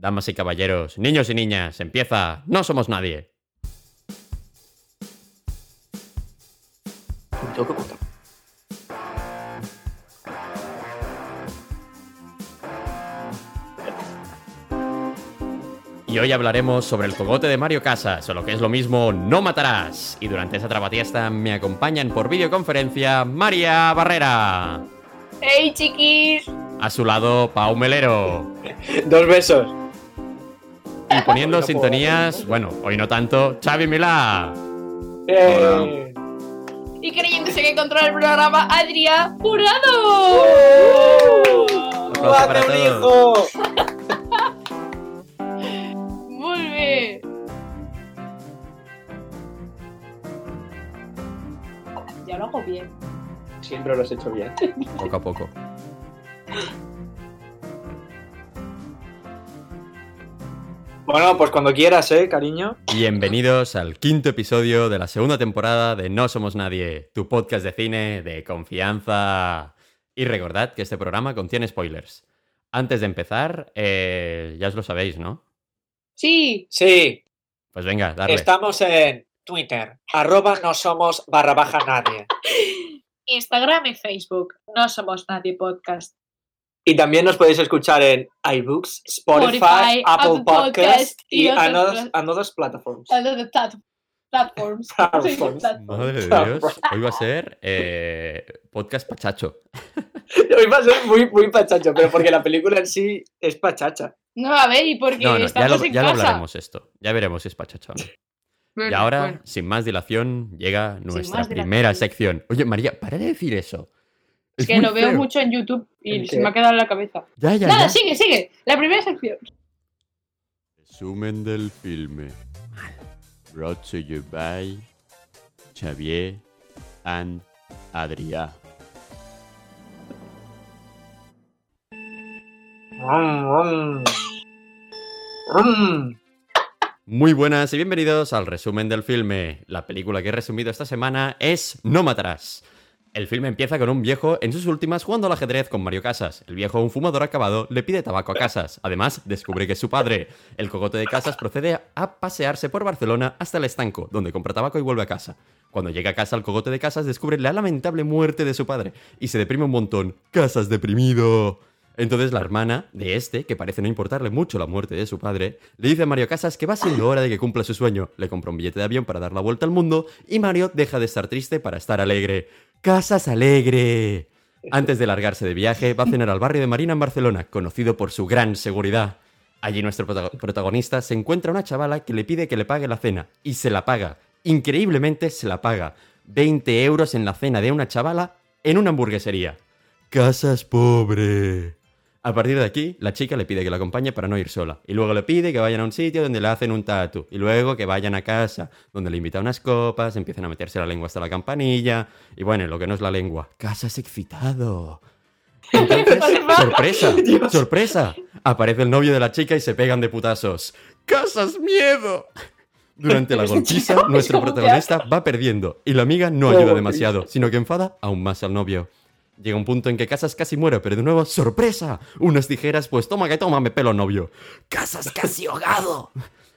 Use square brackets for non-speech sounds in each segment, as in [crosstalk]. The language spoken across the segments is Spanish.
Damas y caballeros, niños y niñas, empieza. No somos nadie. Y hoy hablaremos sobre el cogote de Mario Casas, o lo que es lo mismo, no matarás. Y durante esta trabatiesta me acompañan por videoconferencia María Barrera. ¡Hey, chiquis! A su lado, Pau Melero. Dos besos. Y [laughs] poniendo No sintonías, bueno, hoy no tanto, Xavi Milá. Eh, Y creyéndose que controla el programa, Adrián Jurado. Aplauso para ¡Guau, qué todos. hijo! [laughs] Muy bien. Ya lo hago bien. Siempre lo has hecho bien. Poco a poco. [laughs] Bueno, pues cuando quieras, ¿eh, cariño? Bienvenidos al quinto episodio de la segunda temporada de No Somos Nadie, tu podcast de cine de confianza. Y recordad que este programa contiene spoilers. Antes de empezar, eh, ya os lo sabéis, ¿no? Sí. Sí, Pues venga, darle. estamos en Twitter, arroba no somos barra baja nadie. [laughs] Instagram y Facebook. No somos nadie podcast. Y también nos podéis escuchar en iBooks, Spotify, Spotify, Apple Apple Podcast Podcast y otras another, pla- another platforms. Other the plat- platforms. Platforms. Madre de Dios, hoy va a ser eh, podcast pachacho. [laughs] Hoy va a ser muy, muy pachacho, pero porque la película en sí es pachacha. No, a ver, y porque No, no, ya estamos lo, en ya lo hablaremos esto. Ya veremos si es pachacho o no. Bueno, Y ahora, bueno. sin más dilación, llega nuestra dilación. primera sección. Oye, María, para de decir eso. Es que lo veo feo. mucho en YouTube y ¿En se qué? me ha quedado en la cabeza. Ya, ya, Nada, ya. sigue, sigue. La primera sección. Resumen del filme. Brought to you by Xavier and Adrià. Muy buenas y bienvenidos al resumen del filme. La película que he resumido esta semana es No Matarás. El filme empieza con un viejo en sus últimas jugando al ajedrez con Mario Casas. El viejo, un fumador acabado, le pide tabaco a Casas. Además, descubre que es su padre. El cogote de Casas procede a pasearse por Barcelona hasta el estanco, donde compra tabaco y vuelve a casa. Cuando llega a casa, el cogote de Casas descubre la lamentable muerte de su padre y se deprime un montón. Casas deprimido. Entonces la hermana de este, que parece no importarle mucho la muerte de su padre, le dice a Mario Casas que va siendo hora de que cumpla su sueño. Le compra un billete de avión para dar la vuelta al mundo y Mario deja de estar triste para estar alegre. ¡Casas alegre! Antes de largarse de viaje, va a cenar al barrio de Marina en Barcelona, conocido por su gran seguridad. Allí nuestro prota- protagonista se encuentra una chavala que le pide que le pague la cena y se la paga. Increíblemente se la paga. 20 euros en la cena de una chavala en una hamburguesería. Casas pobre. A partir de aquí, la chica le pide que la acompañe para no ir sola. Y luego le pide que vayan a un sitio donde le hacen un tatu. Y luego que vayan a casa, donde le invita unas copas, empiezan a meterse la lengua hasta la campanilla. Y bueno, lo que no es la lengua. Casas excitado. Entonces, [laughs] sorpresa, Dios. sorpresa. Aparece el novio de la chica y se pegan de putazos. ¡Casas miedo! Durante la [laughs] golpiza, nuestro ¿cómo protagonista va perdiendo y la amiga no ayuda demasiado, sino que enfada aún más al novio. Llega un punto en que Casas casi muere, pero de nuevo, ¡sorpresa! Unas tijeras, pues toma que toma, me pelo novio. ¡Casas casi ahogado!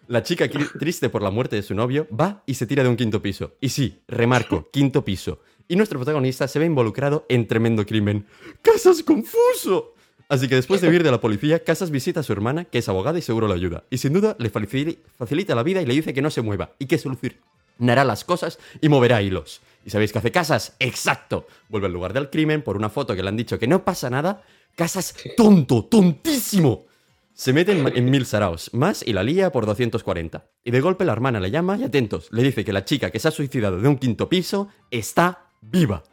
La chica, triste por la muerte de su novio, va y se tira de un quinto piso. Y sí, remarco, quinto piso. Y nuestro protagonista se ve involucrado en tremendo crimen. ¡Casas confuso! Así que después de huir de la policía, Casas visita a su hermana, que es abogada y seguro le ayuda. Y sin duda le facili- facilita la vida y le dice que no se mueva y que solucionará las cosas y moverá hilos. ¿Y sabéis qué hace Casas? ¡Exacto! Vuelve al lugar del crimen por una foto que le han dicho que no pasa nada. Casas tonto, tontísimo. Se mete en, en mil saraos, más y la lía por 240. Y de golpe la hermana le llama y atentos, le dice que la chica que se ha suicidado de un quinto piso está viva.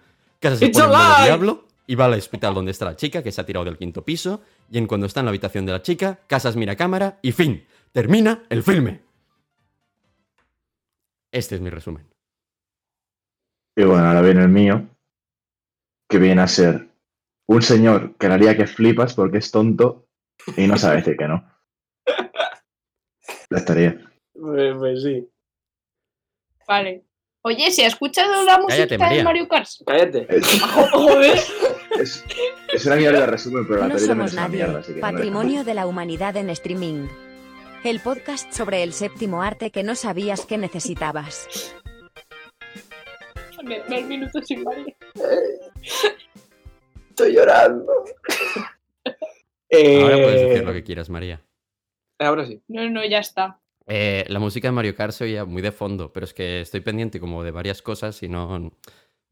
Casas se pone en diablo y va al hospital donde está la chica que se ha tirado del quinto piso. Y en cuando está en la habitación de la chica, Casas mira a cámara y fin. Termina el filme. Este es mi resumen. Y bueno, ahora viene el mío, que viene a ser un señor que haría que flipas porque es tonto y no sabe decir que no. Ya estaría. Pues, pues sí. Vale. Oye, ¿se ha escuchado la música de Mario Kart? Cállate. Es, [laughs] Joder. es- Es una mierda de resumen, pero la No somos es una nadie. mierda, así que no me Patrimonio de la humanidad en streaming. El podcast sobre el séptimo arte que no sabías que necesitabas. Me, me minuto sin María. Estoy llorando. [laughs] Ahora puedes Eh, decir lo que quieras, María. Ahora sí. No, no, ya está. Eh, la música de Mario Kart se oía muy de fondo, pero es que estoy pendiente como de varias cosas y no...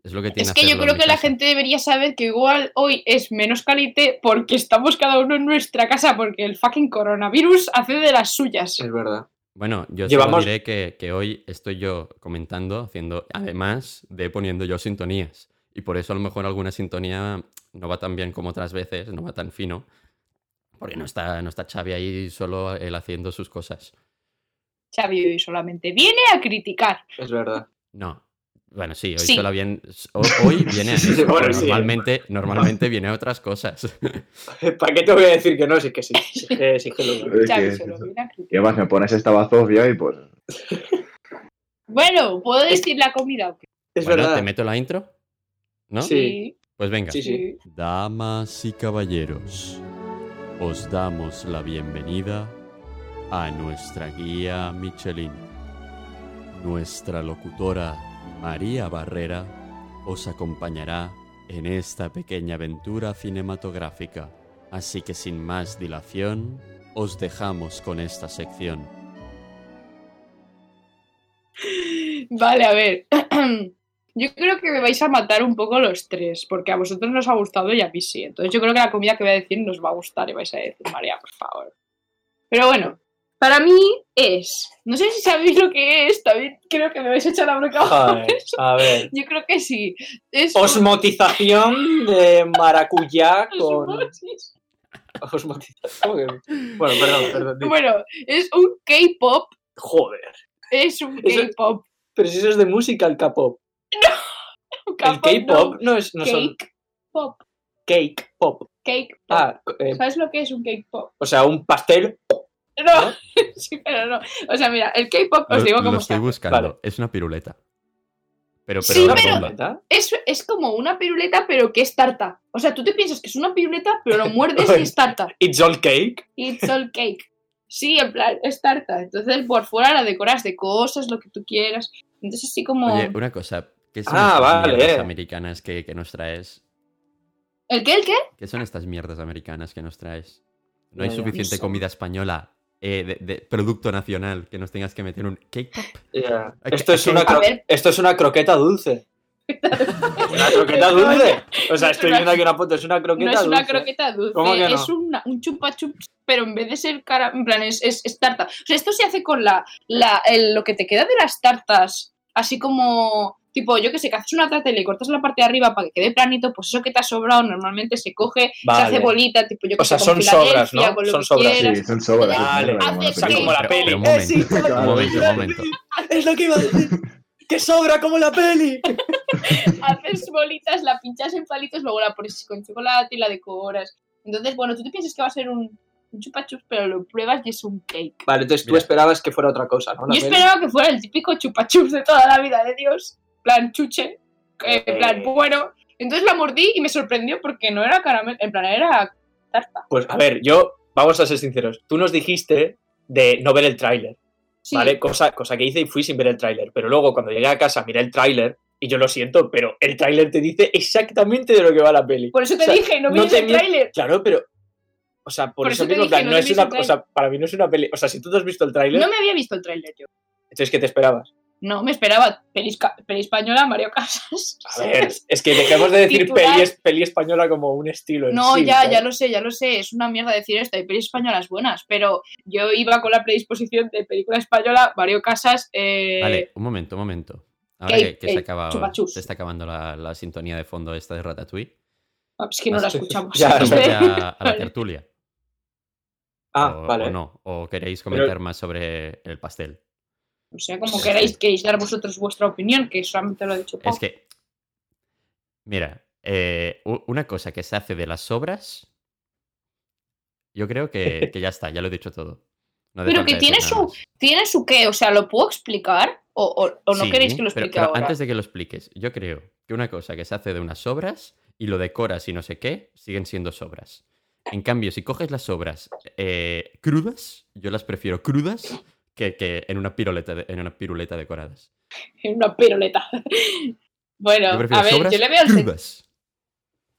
Es lo que tiene Es que yo creo que la gente debería saber que igual hoy es menos calité porque estamos cada uno en nuestra casa porque el fucking coronavirus hace de las suyas. Es verdad. Bueno, yo Llevamos- solo diré que, que hoy estoy yo comentando, haciendo, además de poniendo yo sintonías. Y por eso a lo mejor alguna sintonía no va tan bien como otras veces, no va tan fino. Porque no está, no está Xavi ahí solo él haciendo sus cosas. Xavi hoy solamente viene a criticar. Es verdad. No. Bueno, sí, hoy Sí. solo bien. ho- Hoy [laughs] viene a eso, bueno, sí. normalmente, normalmente [laughs] viene a otras cosas. [laughs] ¿Para qué te voy a decir que no? Que sí. Sí que, sí que lo Es que es solo viene Y además me pones esta bazofia y pues. Bueno, ¿puedo decir la comida? o qué? Es Bueno, verdad. ¿te meto la intro? ¿No? Sí. Pues venga. Sí, sí. Damas y caballeros, os damos la bienvenida a nuestra guía Michelin. Nuestra locutora María Barrera os acompañará en esta pequeña aventura cinematográfica. Así que sin más dilación, os dejamos con esta sección. Vale, a ver. [clears throat] Yo creo que me vais a matar un poco los tres, porque a vosotros nos ha gustado y a mí sí. Entonces yo creo que la comida que voy a decir nos va a gustar y vais a decir, María, por favor. Pero bueno, para mí es... No sé si sabéis lo que es, también creo que me vais a echar la. Joder, [laughs] a ver. Yo creo que sí. Es Osmotización de maracuyá [laughs] con. Osmotización. Bueno, perdón, perdón. Bueno, es un K-pop. Joder. Es un K-pop. Pero si eso es de música, el K-pop. Un [laughs] El K-pop no es. No son Cake pop. cake pop. Cake pop. Ah, eh, ¿Sabes lo que es un cake pop? o sea, un pastel. No, ¿No? [laughs] sí, pero no. O sea, mira, el K-pop os Lo, digo lo cómo se estoy buscando. Vale. Es una piruleta. Pero, Sí, pero ¿Una pero- piruleta? Es, es como una piruleta, pero que es tarta. O sea, tú te piensas que es una piruleta, pero lo muerdes y es tarta. [laughs] It's all cake. It's all cake. Sí, en plan, es tarta. Entonces, por fuera la decoras de cosas, lo que tú quieras. Entonces, así como. Oye, una cosa. ¿Qué son Ah, estas vale. mierdas americanas que, que nos traes? ¿El qué? ¿El qué? ¿Qué son estas mierdas americanas que nos traes? No hay suficiente comida española eh, de, de producto nacional que nos tengas que meter un cake pop. Ya. Hay que- Esto, es una esto es una croqueta dulce. [laughs] ¿Una croqueta dulce? O sea, estoy viendo aquí una foto, es una croqueta No es una dulce. croqueta dulce, ¿Cómo que no? es una- un chupa chups, pero en vez de ser cara, en plan, es, es- es tarta. O sea, esto se hace con la, la el- lo que te queda de las tartas, así como, tipo, yo que sé, que haces una tarta y le cortas la parte de arriba para que quede planito, pues eso que te ha sobrado normalmente se coge, se hace bolita, tipo, yo que O sea, sé, son sobras, ¿no? con lo Son que sobras, sí. quieras. Sí, son sobras. Vale. sobras, Haces como la O sea, como la Pero- peli. pero un Eh, momento, sí, un momento, un momento. [laughs] Es lo que iba a decir. Que sobra como la peli. [laughs] haces bolitas, la pinchas en palitos, luego la pones con chocolate y la decoras. Entonces, bueno, tú te piensas que va a ser un, un chupa chups, pero lo pruebas y es un cake. Vale, entonces tú esperabas que fuera otra cosa, ¿no? La Yo peli. esperaba que fuera el típico chupa chups de toda la vida de Dios. Plan chuche. eh, En plan, bueno. Entonces la mordí y me sorprendió porque no era caramelo. En plan, era tarta. Pues a ver, yo, vamos a ser sinceros. Tú nos dijiste de no ver el tráiler, Sí. ¿vale? Cosa, cosa que hice y fui sin ver el tráiler. Pero luego cuando llegué a casa miré el tráiler y yo lo siento, pero el tráiler te dice exactamente de lo que va la peli. Por eso te O sea, dije, no no mires te el tráiler. Claro, pero... O sea, por, Por eso, eso mismo, en dije, plan, no no es una... O sea, para mí no es una peli... O sea, si tú te has visto el tráiler, No me había visto el tráiler yo. entonces ¿qué te esperabas? No, me esperaba peli, española Mario Casas. [laughs] A ver, es que dejemos de decir peli, es- peli española como un estilo en No, sí, ya, ¿sabes? ya lo sé, ya lo sé. Es una mierda decir esto. Hay pelis españolas buenas, pero yo iba con la predisposición de película española, Mario Casas. Eh, Vale, un momento, un momento. Ahora que, que se, ey, acaba, se está acabando la, la sintonía de fondo esta de Ratatouille, ah, es que no la escuchamos. Ya, a la [laughs] tertulia. Ah, o, vale. o no, o queréis comentar más sobre el pastel. O sea, como queráis, queréis dar vosotros vuestra opinión, que solamente lo he dicho Pau. Es que, mira, eh, una cosa que se hace de las sobras, yo creo que, [laughs] que ya está, ya lo he dicho todo. No Pero que tiene su-. ¿Tiene su qué? O sea, ¿lo puedo explicar? ¿O, o- o no Sí, queréis que lo explique pero ahora? antes de que lo expliques, yo creo que una cosa que se hace de unas sobras y lo decoras y no sé qué, siguen siendo sobras. En cambio, si coges las sobras eh, crudas, yo las prefiero crudas que, que en, una piruleta de- en una piruleta decoradas. En una piruleta. [laughs] bueno, a ver, yo le veo el crudas.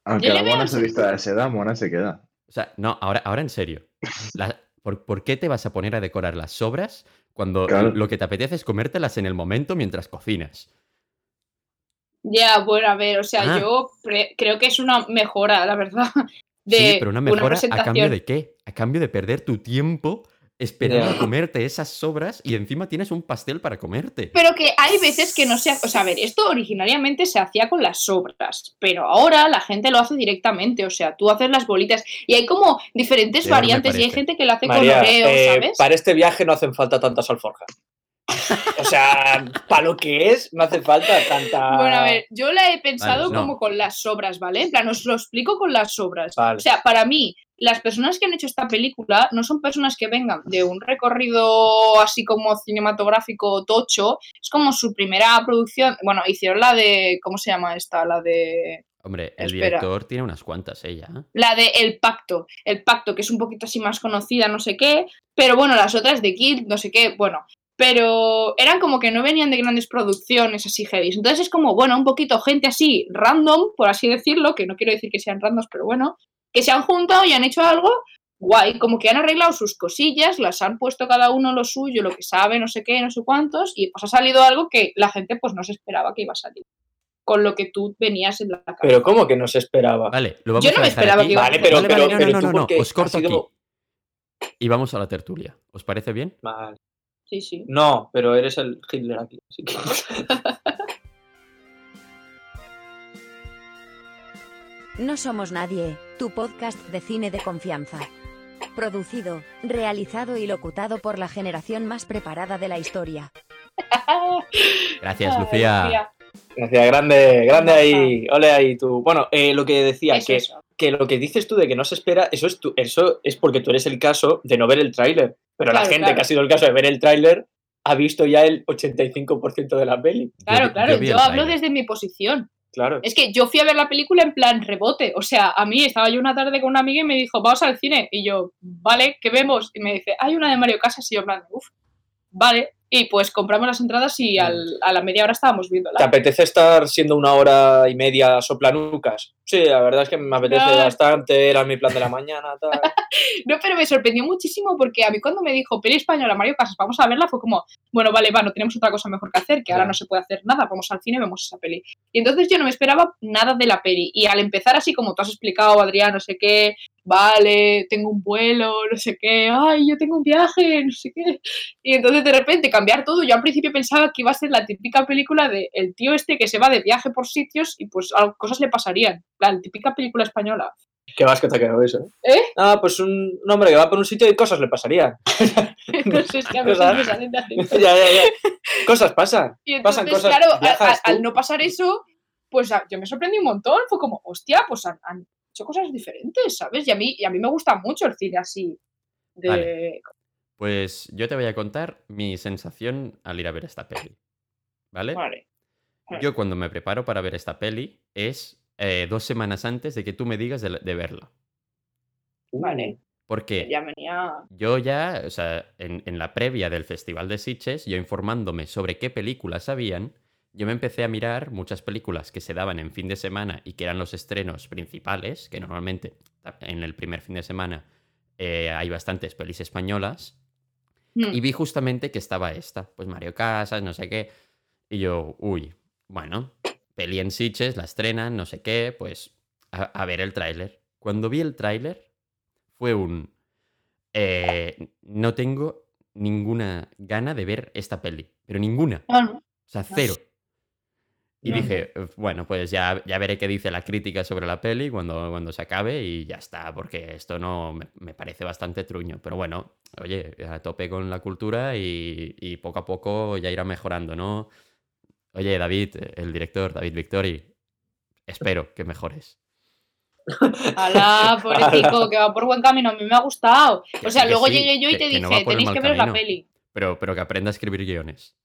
Aunque Yo la mona se vista de seda, mona se queda. O sea, no, ahora, ahora en serio. La- ¿por, por qué te vas a poner a decorar las sobras cuando Claro. lo que te apetece es comértelas en el momento mientras cocinas? Ya, bueno, a ver, o sea, Ah. yo creo que es una mejora, la verdad. [laughs] De sí, pero una mejora a cambio de qué? A cambio de perder tu tiempo esperando Ya. a comerte esas sobras y encima tienes un pastel para comerte. Pero que hay veces que no se hace, o sea, a ver, esto originariamente se hacía con las sobras, pero ahora la gente lo hace directamente, o sea, tú haces las bolitas y hay como diferentes variantes y hay gente que lo hace María, con oreo, eh, ¿sabes? para este viaje no hacen falta tantas alforjas. O sea, para lo que es, no hace falta tanta. Bueno, a ver, yo la he pensado Vale, no. como con las sobras, ¿vale? En plan, os lo explico con las sobras. Vale. O sea, para mí, las personas que han hecho esta película no son personas que vengan de un recorrido así como cinematográfico tocho, es como su primera producción. Bueno, hicieron la de. ¿Cómo se llama esta? La de. Hombre, el Espera. director tiene unas cuantas ella. ¿eh? La de El Pacto. El Pacto, que es un poquito así más conocida, no sé qué. Pero bueno, las otras de Kill, no sé qué, bueno. Pero eran como que no venían de grandes producciones así heavy. Entonces es como, bueno, un poquito gente así random, por así decirlo, que no quiero decir que sean randoms, pero bueno, que se han juntado y han hecho algo guay, como que han arreglado sus cosillas, las han puesto cada uno lo suyo, lo que sabe, no sé qué, no sé cuántos, y pues ha salido algo que la gente pues no se esperaba que iba a salir. Con lo que tú venías en la cabeza. Pero ¿cómo que no se esperaba? Vale, lo vamos Yo no a me esperaba aquí. que iba a Vale, hacer. pero, Vale, pero, vale, no, pero no, tú no, os corto sido- aquí. Y vamos a la tertulia. ¿Os parece bien? Vale. Sí, sí. No, pero eres el Hitler aquí. así que- [laughs] No somos nadie, tu podcast de cine de confianza. Producido, realizado y locutado por la generación más preparada de la historia. [laughs] Gracias, Lucía. Gracias, grande, grande ahí. Ole ahí tú. Bueno, eh, lo que decía, Es que, eso. Que lo que dices tú de que no se espera, eso es, tú, eso es porque tú eres el caso de no ver el tráiler. Pero la gente claro. que ha sido el caso de ver el tráiler ha visto ya el 85% de la peli. Claro, Yo- claro, yo hablo desde mi posición. Claro. Es que yo fui a ver la película en plan rebote. O sea, a mí estaba yo una tarde con una amiga y me dijo, vamos al cine. Y yo, vale, ¿qué vemos? Y me dice, hay una de Mario Casas. Y yo, en plan, uff, vale. Y pues compramos las entradas y al- a la media hora estábamos ¿Te viéndola. apetece estar siendo una hora y media soplanucas? Sí, la verdad es que me apetece No. bastante, era mi plan de la mañana, tal. [laughs] No, pero me sorprendió muchísimo porque a mí cuando me dijo, peli española, Mario Casas, vamos a verla, fue como, bueno, vale, va, no tenemos otra cosa mejor que hacer, que ahora no se puede hacer nada, vamos al cine y vemos esa peli. Y entonces yo no me esperaba nada de la peli. Y al empezar así, como tú has explicado, Adrián, no sé qué, vale, tengo un vuelo, no sé qué, ay, yo tengo un viaje, no sé qué. Y entonces de repente cambiar todo, yo al principio pensaba que iba a ser la típica película de el tío este que se va de viaje por sitios y pues cosas le pasarían. La típica película española. Qué vas que te ha quedado eso. ¿Eh? Ah, pues un, un hombre que va por un sitio y cosas le pasarían. [laughs] es que a veces me salen de hacer [laughs] ya, ya, ya. Cosas pasan. [laughs] Y entonces, Pasan cosas, claro, al no pasar eso, pues yo me sorprendí un montón. Fue como, hostia, pues han, han hecho cosas diferentes, ¿sabes? Y a mí, y a mí me gusta mucho el cine así. De... Vale. Pues yo te voy a contar mi sensación al ir a ver esta peli. ¿Vale? Vale. Yo cuando me preparo para ver esta peli es eh, dos semanas antes de que tú me digas de, de verla. Vale. Porque Ya venía. yo ya, o sea, en, en la previa del Festival de Sitges, yo informándome sobre qué películas habían, yo me empecé a mirar muchas películas que se daban en fin de semana y que eran los estrenos principales, que normalmente en el primer fin de semana eh, hay bastantes pelis españolas, Hmm. y vi justamente que estaba esta, pues Mario Casas, no sé qué. Y yo, uy, bueno, peli en Sitges, la estrenan, no sé qué, pues a, a ver el tráiler. Cuando vi el tráiler, fue un... eh, no tengo ninguna gana de ver esta peli, pero ninguna. No. O sea, cero. Y No. dije, "Uf, bueno, pues ya, ya veré qué dice la crítica sobre la peli cuando, cuando se acabe y ya está, porque esto no me, me parece bastante truño. Pero bueno, oye, a tope con la cultura y, y poco a poco ya irá mejorando, ¿no? Oye, David, el director, David Victori, espero que mejores. [laughs] Alá, pobrecico, [laughs] que va por buen camino. A mí me ha gustado. Que O sea, luego sí, llegué yo y que- te que dije, no tenéis que ver la camino". peli. Pero, pero que aprenda a escribir guiones.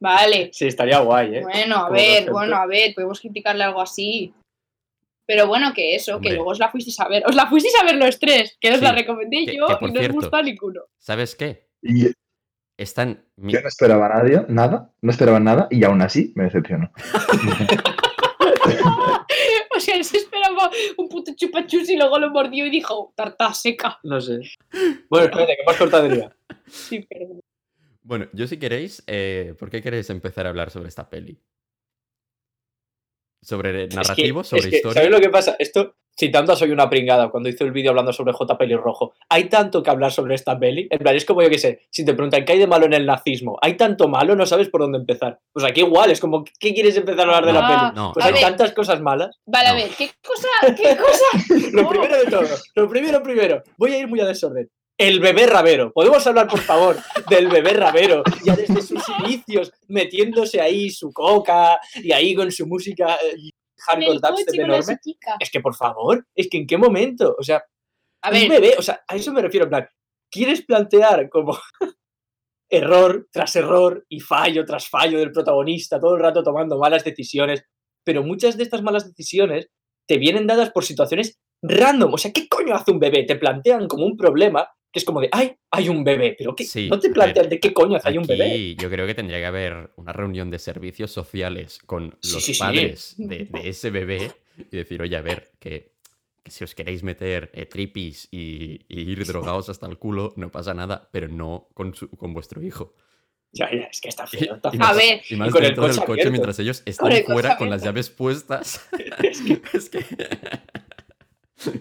Vale. Sí, estaría guay, ¿eh? Bueno, a Como ver, bueno, a ver, podemos criticarle algo así. Pero bueno, que eso, Hombre. que luego os la fuisteis a ver. Os la fuisteis a ver los tres, que os Sí, la recomendé que- yo que y no os cierto. gustó a ninguno. ¿Sabes qué? Y Están. mi- yo no esperaba nadie, nada, no esperaba nada y aún así me decepcionó. [laughs] O sea, él se esperaba un puto chupachus y luego lo mordió y dijo, tarta seca. No sé. Bueno, espérate, que más cortadería. Sí, perdón. Bueno, yo si queréis, eh, ¿por qué queréis empezar a hablar sobre esta peli? ¿Sobre narrativo? Es que- ¿Sobre es que, historia? ¿Sabes lo que pasa? Esto, citando a Soy una pringada, cuando hizo el vídeo hablando sobre J. Pelirrojo, hay tanto que hablar sobre esta peli. En plan, es como yo que sé, si te preguntan qué hay de malo en el nazismo, hay tanto malo, no sabes por dónde empezar. Pues aquí igual, es como, ¿qué quieres empezar a hablar de la Ah, peli? No, Pues hay ver. tantas cosas malas. Vale, a ver, ¿qué cosa? ¿Qué cosa? [laughs] Lo primero de todo, lo primero, primero, voy a ir muy a desorden. El bebé rabero. ¿Podemos hablar, por favor, del bebé rabero? Ya desde sus inicios, metiéndose ahí su coca y ahí con su música eh, hardcore coche dubstep enorme. Es que, por favor, es que en qué momento, o sea, A un bebé, o sea, a eso me refiero, en plan, ¿quieres plantear como [laughs] error tras error y fallo tras fallo del protagonista, todo el rato tomando malas decisiones? Pero muchas de estas malas decisiones te vienen dadas por situaciones random. O sea, ¿qué coño hace un bebé? Te plantean como un problema que es como de, ay, hay un bebé, pero ¿qué? Sí, no te a plantean ver, de qué coño hay un bebé. Yo creo que tendría que haber una reunión de servicios sociales con Sí, los sí, sí. padres de, [laughs] de ese bebé y decir, oye, a ver, que, que si os queréis meter eh, tripis y, y ir drogados hasta el culo, no pasa nada, pero no con, su- con vuestro hijo. Ya, ya, es que está Y, feo. Está y feo. A más, ver, y más con el del coche abierto. mientras ellos Con están el fuera con las llaves puestas. [laughs] Es que- [laughs] es que...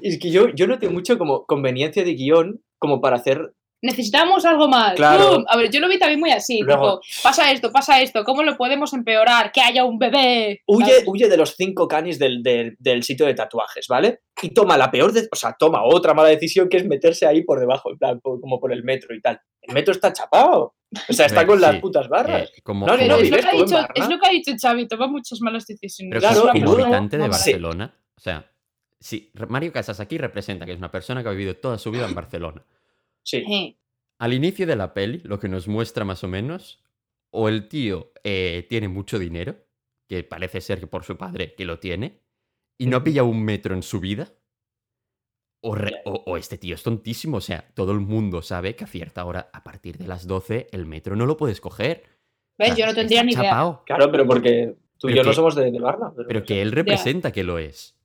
Es que yo, yo noté mucho como conveniencia de guion como para hacer necesitamos algo más. Claro. A ver, yo lo vi también muy así. Luego- tipo, pasa esto, pasa esto, ¿cómo lo podemos empeorar? Que haya un bebé. Huye, huye de los cinco canis del, del- del sitio de tatuajes, ¿vale? Y toma la peor, de- o sea, toma otra mala decisión que es meterse ahí por debajo, en plan, por- como por el metro y tal. El metro está chapado. O sea, está ver, con las sí, putas barras. eh, como, No, no, es, lo que ha dicho, es lo que ha dicho Xavi, toma muchas malas decisiones. Pero Claro, como luego- habitante de. Barcelona, o sea, si Mario Casas aquí representa que es una persona que ha vivido toda su vida en Barcelona. Sí. Al inicio de la peli, lo que nos muestra más o menos, o el tío eh, tiene mucho dinero, que parece ser que por su padre que lo tiene, y no ha pillado un metro en su vida, o, re- o- o este tío es tontísimo, o sea, todo el mundo sabe que a cierta hora, a partir de las 12, el metro no lo puedes coger. O ¿Ves? sea, Yo no tendría ni idea. chapao, Claro, pero porque tú y yo no somos de, de Barna. Pero, pero que él representa que lo es.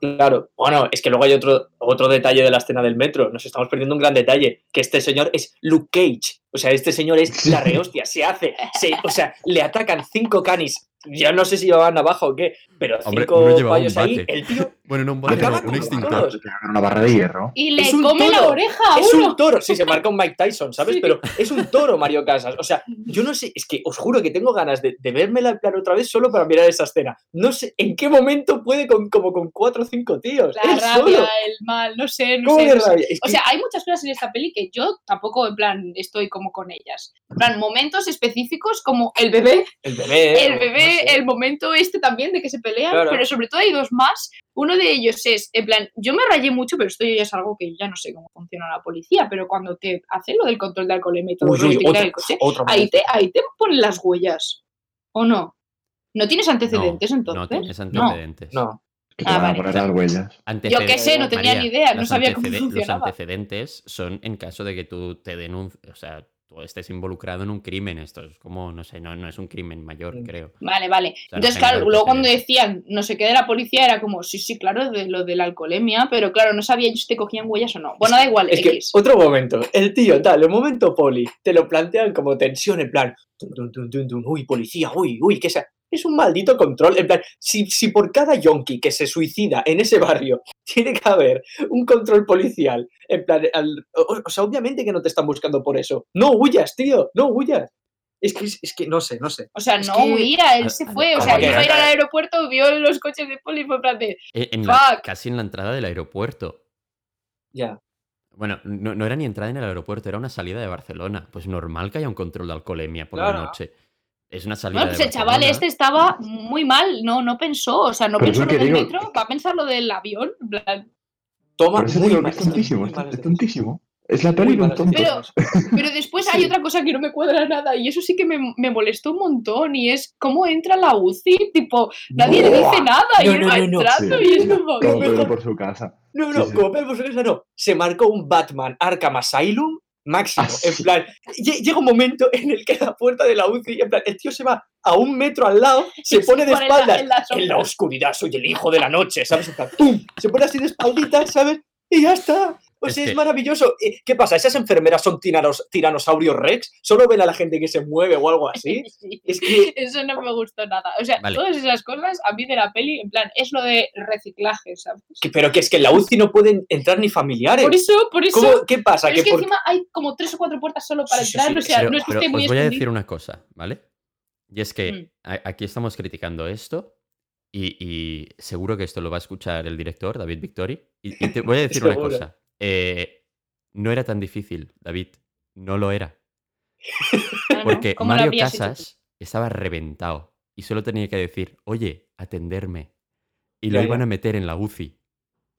Claro. Bueno, es que luego hay otro, otro detalle de la escena del metro. Nos estamos perdiendo un gran detalle. Que este señor es Luke Cage. O sea, este señor es la rehostia. Se hace. se- o sea, le atacan cinco canis. Ya no sé si llevaban navaja o qué. Pero Hombre, cinco payos ahí. bate. El tío [laughs] Bueno, no un Acaba no, un extintor. Una barra de hierro. Y le Es un come la oreja a Es un toro, sí, se marca un Mike Tyson, ¿sabes? Sí. Pero es un toro, Mario Casas. O sea, yo no sé, es que os juro que tengo ganas de, de vérmela en plan otra vez solo para mirar esa escena. No sé en qué momento puede con, como con cuatro o cinco tíos. La él rabia, solo. el mal, no sé, no ¿Cómo sé. de no sé. rabia? Es O que- sea, hay muchas cosas en esta peli que yo tampoco, en plan, estoy como con ellas. En plan, momentos específicos como el bebé, el bebé. el bebé, no sé. El momento este también de que se pelean, Claro. pero sobre todo hay dos más. Uno de ellos es, en plan, yo me rayé mucho, pero esto ya es algo que ya no sé cómo funciona la policía, pero cuando te hacen lo del control de alcoholemia y todo, Uy, lo uy, otra, el coche, ahí te, ahí te ponen las huellas. ¿O no? ¿No tienes No, antecedentes No entonces? tienes No. antecedentes. No. Que te Ah, van a vale. poner las huellas. Anteced- Yo qué sé, no tenía María, ni idea, no sabía cómo funcionaba. Los antecedentes son en caso de que tú te denuncies, o sea, tú estés involucrado en un crimen. Esto es como, no sé, no, no es un crimen mayor, Mm. creo. Vale, vale. sea, Entonces, claro, luego cuando decían no sé qué de la policía era como, sí, sí, claro, de lo de la alcoholemia, pero claro, no sabía yo si te cogían huellas o no. Bueno, da igual, Es que, X. otro momento, el tío, tal, el momento poli, te lo plantean como tensión, en plan, uy, policía, uy, uy, que sea. Es un maldito control, en plan, si, si por cada yonki que se suicida en ese barrio [laughs] tiene que haber un control policial, en plan, al- o, o sea, obviamente que no te están buscando por eso. No huyas, tío, no huyas. Es que, es que no sé, no sé. O sea, es no que- huía, él se fue. O sea, iba a ir al aeropuerto, vio los coches de poli y fue en plan de, Eh, en la- casi en la entrada del aeropuerto. Ya. Bueno, no, no era ni entrada en el aeropuerto, era una salida de Barcelona. Pues normal que haya un control de alcoholemia por la noche. Es una salida Bueno, pues de el chaval este estaba muy mal, no, no pensó, o sea, no Pero pensó lo del digo. metro, va a pensar lo del avión, en plan, Toma Por eso muy digo que mal- es tontísimo, muy es, malas es decisiones. tontísimo. Es la peli Muy de un malas tonto. Pero-. Pero después Sí. hay otra cosa que no me cuadra nada y eso sí que me, me molestó un montón y es cómo entra la UCI, tipo, nadie le dice nada y No, él no, va no, no. entrando Sí. y es como... Pedro no. por su casa. No, no, Sí, sí. como Pedro Bolsonaro, no. Se marcó un Batman Arkham Asylum máximo. Ah. En plan, lle- llega un momento en el que la puerta de la UCI, en plan, el tío se va a un metro al lado, se pone de pone en la- espaldas. en la En la sombra. oscuridad soy el hijo de la noche, ¿sabes? En plan, ¡pum! Se pone así de espalditas, ¿sabes? Y ya está. O Es sea, es, que- maravilloso. ¿Qué pasa? ¿Esas enfermeras son tiranos, tiranosaurios rex? ¿Solo ven a la gente que se mueve o algo así? [laughs] Sí. Es que Eso no me gustó nada. O sea, Vale. todas esas cosas a mí de la peli, en plan, es lo de reciclaje, ¿sabes? que- pero que es que en la UCI no pueden entrar ni familiares. Por eso, por eso... ¿Cómo- ¿Qué pasa? pero es que por- encima hay como tres o cuatro puertas solo para Sí, entrar, sí, o sea, Pero, no es que esté muy os voy a decir una cosa, ¿vale? Y es que Mm. aquí estamos criticando esto y, y seguro que esto lo va a escuchar el director, David Victori. Y, y te voy a decir una [laughs] cosa. Eh, no era tan difícil, David. No lo era. Ah. Porque ¿Cómo lo Mario hecho? Casas estaba reventado y solo tenía que decir, oye, atenderme. Y Ya, lo iban ya. a meter en la UCI.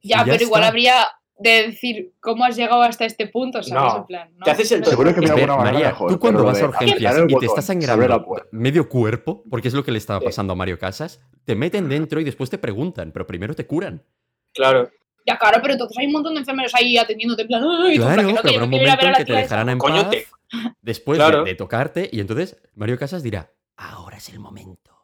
Ya, pero igual habría de decir cómo has llegado hasta este punto, ¿sabes? No, En plan, ¿no? te haces el Seguro que me Espera, María, mejor, tú cuando vas a urgencias y te estás sangrando medio cuerpo, porque es lo que le estaba Sí. pasando a Mario Casas, te meten dentro y después te preguntan, pero primero te curan. Claro. Ya, claro, pero entonces hay un montón de enfermeros ahí atendiéndote, en plan, "Ay, Claro, no pero habrá te- un momento ver en que te dejarán en paz te- después Claro. de, de tocarte y entonces Mario Casas dirá, ahora es el momento.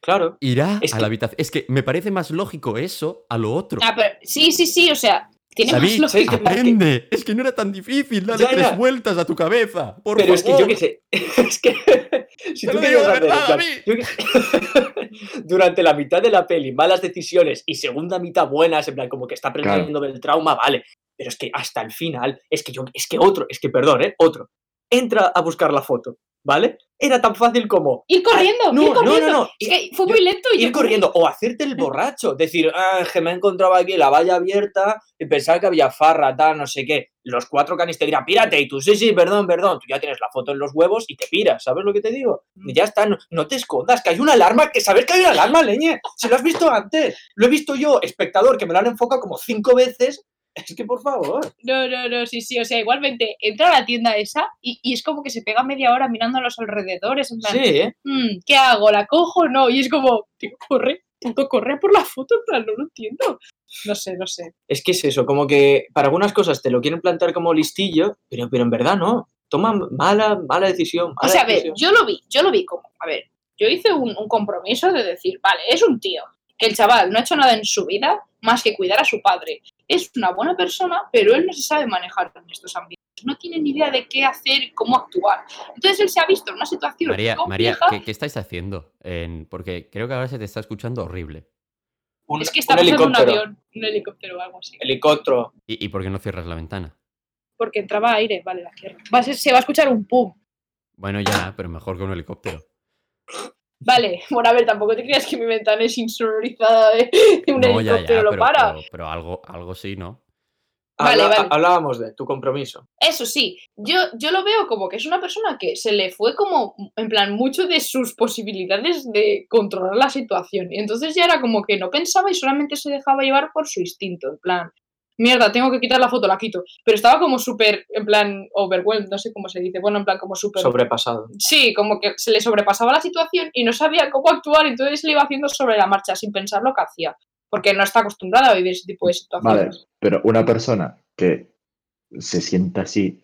Claro. Irá Es a que- la habitación. Es que me parece más lógico eso a lo otro. Ah, pero sí, sí, sí, o sea, tiene David, más ¿sabes lógica. Es que no era tan difícil. Dale Ya, tres vueltas a tu cabeza. Por Pero es que yo qué sé. [laughs] Es que. [laughs] si tú querías hacer, plan, yo [laughs] Durante la mitad de la peli, malas decisiones y segunda mitad buenas, en plan, como que está aprendiendo del trauma, vale. Pero es que hasta el final, es que yo, es que otro, es que perdón, ¿eh? Otro. Entra a buscar la foto, ¿vale? Era tan fácil como Ir corriendo, no, ir no, no, corriendo. no. Es que fue muy lento y ir yo corriendo o hacerte el borracho, decir, ah, que me encontraba aquí la valla abierta y pensaba que había farra, tal, no sé qué. Los cuatro canis te dirán, pírate, y tú, sí, sí, perdón, perdón. Tú ya tienes la foto en los huevos y te piras, ¿sabes lo que te digo? Mm. Y ya está, no, no te escondas, que hay una alarma, que sabes que hay una alarma, leñe. Si lo has visto antes, lo he visto yo, espectador, que me lo han enfocado como cinco veces. Es que, por favor. No, no, no, sí, sí, o sea, igualmente entra a la tienda esa y, y es como que se pega media hora mirando a los alrededores, en plan, Sí, ¿eh? "Mm, ¿qué hago? ¿La cojo o no? Y es como, tío, corre, puto, corre por la foto, en plan, no lo entiendo. No sé, no sé. Es que es eso, como que para algunas cosas te lo quieren plantar como listillo, pero, pero en verdad no. Toma mala, mala decisión. O sea, a ver, decisión. yo lo vi, yo lo vi como, a ver, yo hice un, un compromiso de decir, vale, es un tío, que el chaval no ha hecho nada en su vida más que cuidar a su padre. Es una buena persona, pero él no se sabe manejar en estos ambientes. No tiene ni idea de qué hacer y cómo actuar. Entonces él se ha visto en una situación María, María. ¿qué, qué estáis haciendo? En- porque creo que ahora se te está escuchando horrible. Un, es que está un pasando un helicóptero. avión, un helicóptero o algo así. Helicóptero. ¿Y, y por qué no cierras la ventana? Porque entraba aire, vale, la cierro. Va a ser- se va a escuchar un pum. Bueno, ya, pero mejor que un helicóptero. Vale, [laughs] bueno, a ver, tampoco te creas que mi ventana es insonorizada de, de un No, ya, helicóptero, ya, lo pero, para. pero- pero algo, algo sí, ¿no? Vale, Habla- vale. Hablábamos de tu compromiso. Eso sí, yo, yo lo veo como que es una persona que se le fue como, en plan, mucho de sus posibilidades de controlar la situación. Y entonces ya era como que no pensaba y solamente se dejaba llevar por su instinto. En plan, mierda, tengo que quitar la foto, la quito. Pero estaba como súper, en plan, overwhelmed, no sé cómo se dice. Bueno, en plan, como súper... Sobrepasado. Sí, como que se le sobrepasaba la situación y no sabía cómo actuar, entonces le iba haciendo sobre la marcha sin pensar lo que hacía. Porque no está acostumbrada a vivir ese tipo de Vale, situaciones. pero una persona que se sienta así,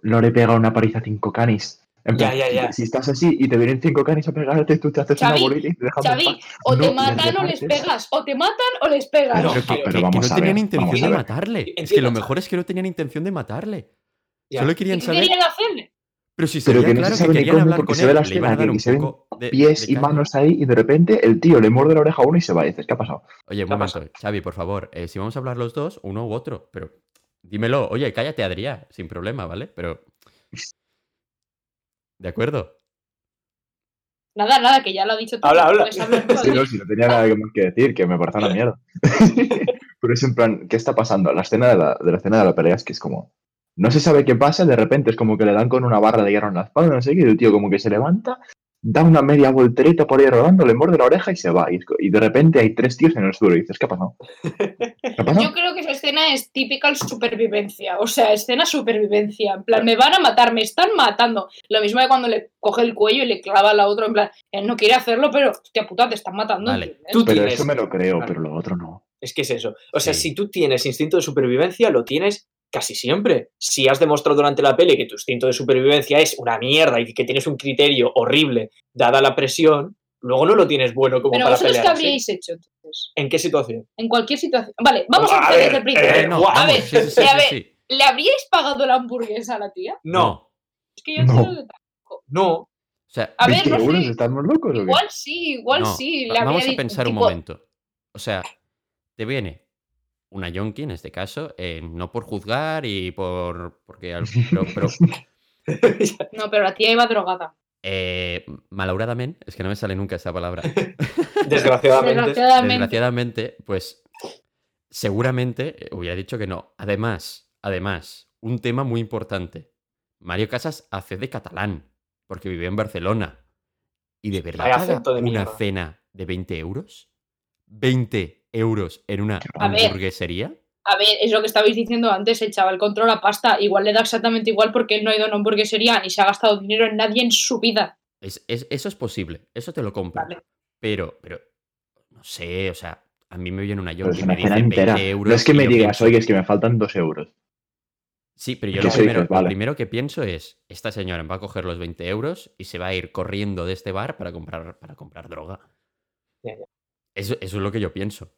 no le pega una paliza a cinco canis. En Ya, plan, ya, si- ya. Si, estás así y te vienen cinco canis a pegarte, tú te haces Xavi, una bolita y te dejas Xavi, o te No, matan o les pegas, o te matan o les pegas. Pero- Pero que, pero no a tenían ver, intención de matarle. Es que lo mejor es que no tenían intención de matarle. Ya. Solo ¿Y querían qué saber. querían hacer? Pero si se Pero que no se que sabe ni cómo, hablar porque con se ve él, la escena que se ven de, Pies de y manos ahí y de repente el tío le muerde la oreja a uno y se va. Y dices, ¿qué ha pasado? Oye, un ¿Qué momento, pasado? Xavi, por favor, eh, si vamos a hablar los dos, uno u otro, pero dímelo. Oye, cállate, Adrián, sin problema, ¿vale? Pero. ¿De acuerdo? Nada, nada, que ya lo ha dicho tú. Habla, habla. tú, Sí, no, si no tenía nada más que decir, que me parece una mierda. [laughs] Pero es en plan, ¿qué está pasando? La escena de la, de la escena de la pelea es que es como. No se sabe qué pasa, de repente es como que le dan con una barra de hierro en la espalda, no sé qué, y el tío como que se levanta da una media voltereta por ahí rodando, le muerde la oreja y se va. Y, de repente hay tres tíos en el suelo y dices, ¿qué ha pasado? ¿Qué ha pasado? Yo creo que esa escena es típica supervivencia, o sea, escena supervivencia, en plan, me van a matar, me están matando. Lo mismo que cuando le coge el cuello y le clava a la otra, en plan, él no quiere hacerlo, pero, hostia puta, te están matando. Tú Pero tienes- eso me lo creo, pero lo otro no. Es que es eso. O sea, Sí. si tú tienes instinto de supervivencia, lo tienes casi siempre. Si has demostrado durante la peli que tu instinto de supervivencia es una mierda y que tienes un criterio horrible dada la presión, luego no lo tienes bueno como Pero para vosotros pelear. qué habríais hecho entonces, ¿En qué situación? en cualquier situación. Vale, vamos a A ver, desde el principio. eh, Eh, no, a ver, sí, sí, sí, a ver. sí. ¿Le habríais pagado la hamburguesa a la tía? No, Es que yo No. creo que tampoco. no. O sea, A ver, 20 no sé. ¿estamos locos o qué? Igual sí, igual no, sí. Le vamos a pensar dicho, un tipo, momento. O sea, te viene una yonki en este caso, eh, no por juzgar y por. Porque, al- pero, pero, [laughs] No, pero la tía iba drogada. eh, malauradamente, es que no me sale nunca esa palabra. [laughs] Desgraciadamente. Desgraciadamente. Desgraciadamente, pues seguramente eh, hubiera dicho que no. Además, además, un tema muy importante. Mario Casas hace de catalán, porque vive en Barcelona. ¿Y de verdad paga de una mierda. cena de 20 euros? ¿20 euros en una A ver. hamburguesería? A ver, es lo que estabais diciendo antes, el chaval controla pasta. Igual le da exactamente igual porque él no ha ido a una hamburguesería ni se ha gastado dinero en nadie en su vida. Es- es- eso es posible, eso te lo compro. Vale. Pero, pero, no sé, o sea, a mí me viene una es y me una cena dice entera. 20 euros. No es que me yo digas, pienso- oye, es que me faltan dos euros. Sí, pero yo ¿Qué lo primero, dices? lo Vale. primero que pienso es, esta señora va a coger los 20 euros y se va a ir corriendo de este bar para comprar, para comprar droga. Eso es lo que yo pienso.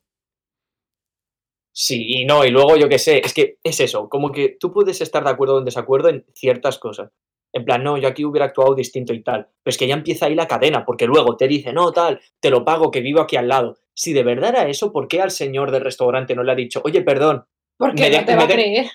Sí, y no, y luego yo qué sé, es que es eso, como que tú puedes estar de acuerdo o en desacuerdo en ciertas cosas. En plan, no, yo aquí hubiera actuado distinto y tal. Pero es que ya empieza ahí la cadena, porque luego te dice, no, tal, te lo pago, que vivo aquí al lado. Si de verdad era eso, ¿por qué al señor del restaurante no le ha dicho, oye, perdón, Porque Me no te va a creer.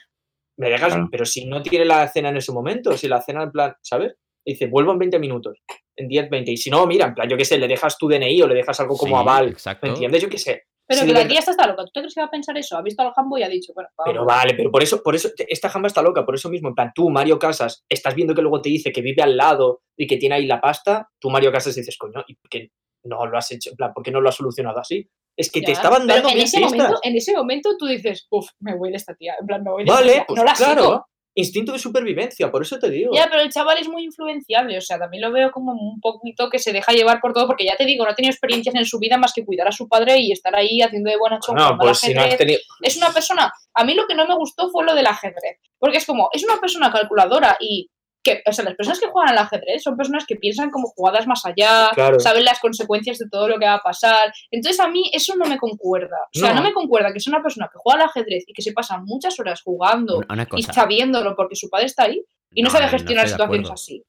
me dejas, Claro. pero si no tiene la cena en ese momento, si la cena en plan, ¿sabes? Dice, vuelvo en 20 minutos, en 10, 20. Y si no, mira, en plan, yo qué sé, le dejas tu DNI o le dejas algo como Sí, aval. Exacto. ¿Me entiendes? Yo qué sé. Pero que la tía esta está loca. ¿Tú te crees que va a pensar eso? Ha visto al jambo y ha dicho, bueno, vamos. Pero vale, pero por eso, por eso, esta jamba está loca, por eso mismo, en plan, tú, Mario Casas, estás viendo que luego te dice que vive al lado y que tiene ahí la pasta, tú, Mario Casas, dices, coño, ¿y por qué no lo has hecho? En plan, ¿por qué no lo has solucionado así? Es que te estaban dando en ese, momento, en ese momento tú dices, uff, me huele esta tía. En plan, me huele esta Vale, tía. pues no la claro, sigo. Instinto de supervivencia, por eso te digo. Ya, pero el chaval es muy influenciable, o sea, también lo veo como un poquito que se deja llevar por todo, porque ya te digo, no ha tenido experiencias en su vida más que cuidar a su padre y estar ahí haciendo de buena chonca. no, pues si no has tenido... Es una persona, a mí lo que no me gustó fue lo del ajedrez, porque es como, es una persona calculadora y que, o sea, las personas que juegan al ajedrez son personas que piensan como jugadas más allá, Claro. saben las consecuencias de todo lo que va a pasar. Entonces a mí eso no me concuerda. O sea, No. no, me concuerda que sea una persona que juega al ajedrez y que se pasa muchas horas jugando Una, una y sabiéndolo porque su padre está ahí y no, sabe gestionar situaciones así.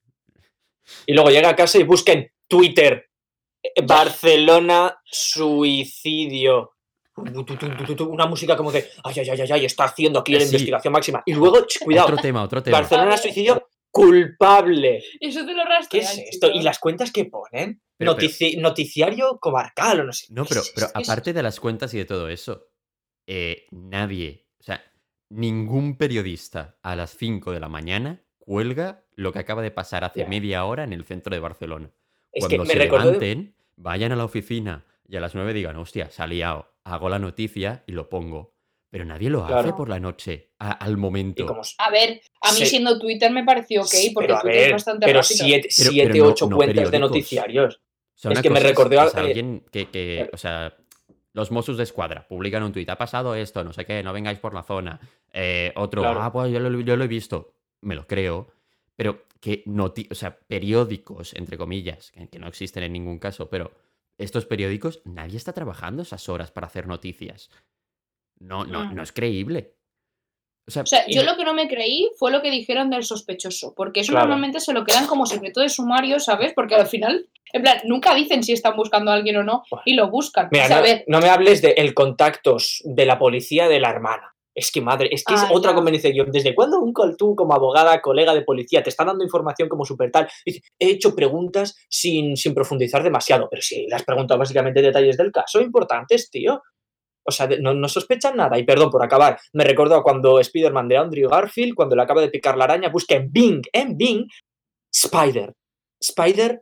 Y luego llega a casa y busca en Twitter, eh, Barcelona, suicidio. Una música como de, ay, ay, ay, ay, ay, está haciendo aquí la Sí. investigación máxima. Y luego, cuidado, Otro tema, otro tema. Barcelona, suicidio, culpable. Y eso te lo ¿Qué rastrean. es esto? Y las cuentas que ponen, Pero- Notici- noticiario comarcal o no sé. No, pero, Es- pero es- es- aparte de las cuentas y de todo eso, eh, nadie, o sea, ningún periodista a las 5 de la mañana cuelga lo que acaba de pasar hace media hora en el centro de Barcelona. es que Cuando me se de- levanten, vayan a la oficina y a las 9 digan, hostia, se ha liado, hago la noticia y lo pongo. Pero nadie lo hace por la noche, a- al momento. como- A ver, a mí siendo Twitter me pareció ok, Sí, porque pero Twitter es bastante pero rápido. siete, Pero- siete, pero no- ocho no cuentas de noticiarios. O sea, Es que me recordó a- es alguien que, que, claro. o sea, los Mossos de Escuadra publican un tuit, ha pasado esto, no sé qué, no vengáis por la zona. Eh, otro, Claro. ah, pues yo lo, yo lo he visto, me lo creo. Pero que noti o sea, periódicos, entre comillas, que, que no existen en ningún caso, pero estos periódicos, nadie está trabajando esas horas para hacer noticias. No, no, Mm. no es creíble. O sea, O sea, Y yo lo que no me creí fue lo que dijeron del sospechoso, porque eso Claro. normalmente se lo quedan como secreto de sumario, ¿sabes? Porque al final, en plan, nunca dicen si están buscando a alguien o no y lo buscan. Mira, o sea, a no, ver, no me hables de el contacto de la policía de la hermana. Es que madre, es que es Ah, otra ya. conversación. ¿Desde cuándo un tú como abogada, colega de policía, te está dando información como súper tal? He hecho preguntas sin, sin profundizar demasiado, pero sí, le has preguntado básicamente detalles del caso importantes, tío. O sea, no, sospechan nada. Y perdón por acabar, me recordó cuando Spider-Man de Andrew Garfield, cuando le acaba de picar la araña, busca en Bing, en Bing, Spider. Spider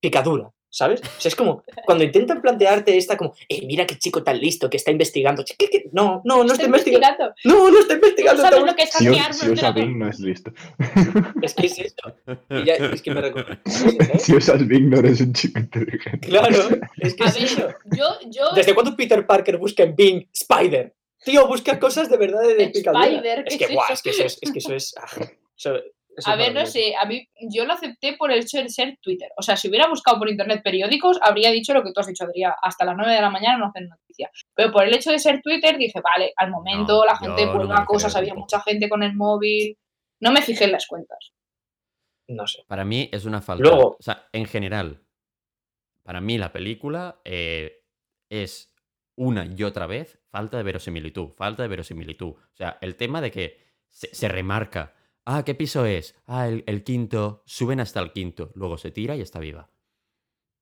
picadura, ¿sabes? O sea, es como cuando intentan plantearte esta como, eh, mira qué chico tan listo que está investigando. ¿Qué, qué? No, no, no está investigando. investigando. No, no está ¿Tú investigando. sabes está lo que es Si, hackear si usa? Bing no es listo. Es que es eso. Y ya- es que me recuerda. ¿sabes? [laughs] Si usas Bing no eres un chico inteligente. Claro, es que A es eso. ver, yo, yo ¿Desde cuándo Peter Parker busca en Bing Spider? Tío, busca cosas de verdad de, picadura. Spider, ¿qué es que, es guau, es que eso es, es que eso es. ah, eso- eso A ver, no sé, a mí yo lo acepté por el hecho de ser Twitter. O sea, si hubiera buscado por internet periódicos, habría dicho lo que tú has dicho, Adrián, hasta las 9 de la mañana no hacen noticia. Pero por el hecho de ser Twitter, dije, vale, al momento No, la gente no cuelga lo cosas, había mucha gente con el móvil. No me fijé en las cuentas. No sé. Para mí es una falta. Luego- o sea, en general, para mí la película eh, es una y otra vez falta de verosimilitud. Falta de verosimilitud. O sea, el tema de que se, se remarca. Ah, ¿qué piso es? Ah, el, el quinto. Suben hasta el quinto. Luego se tira y está viva.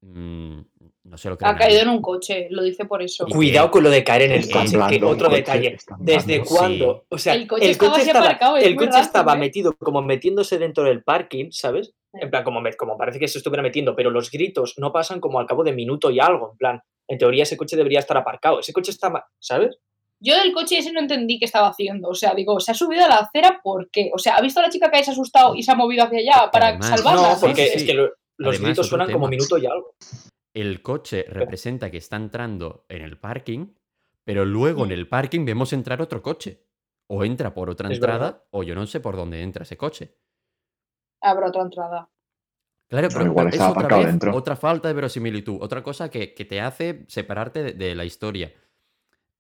Mm, no se lo creo. Ha caído en un coche, lo dice por eso. Cuidado que- con lo de caer en el Están coche, que otro coche, detalle. ¿Desde cuándo? O sea, El coche estaba aparcado, el coche estaba ¿eh? metido como metiéndose dentro del parking, ¿sabes? En plan, como, me- como parece que se estuviera metiendo, pero los gritos no pasan como al cabo de minuto y algo. En plan, en teoría ese coche debería estar aparcado. Ese coche está, ¿sabes? Yo del coche ese no entendí qué estaba haciendo. O sea, digo, se ha subido a la acera, ¿por qué? O sea, ¿ha visto a la chica que se ha asustado y se ha movido hacia allá para Además- salvarla? no, porque sí, es que lo- los Además, gritos suenan como minuto y algo. El coche representa que está entrando en el parking, pero luego en el parking vemos entrar otro coche. O entra por otra Es entrada, verdad. o yo no sé por dónde entra ese coche. Habrá otra entrada. Claro, pero igual es otra vez otra falta de verosimilitud, otra cosa que, que te hace separarte de, de la historia.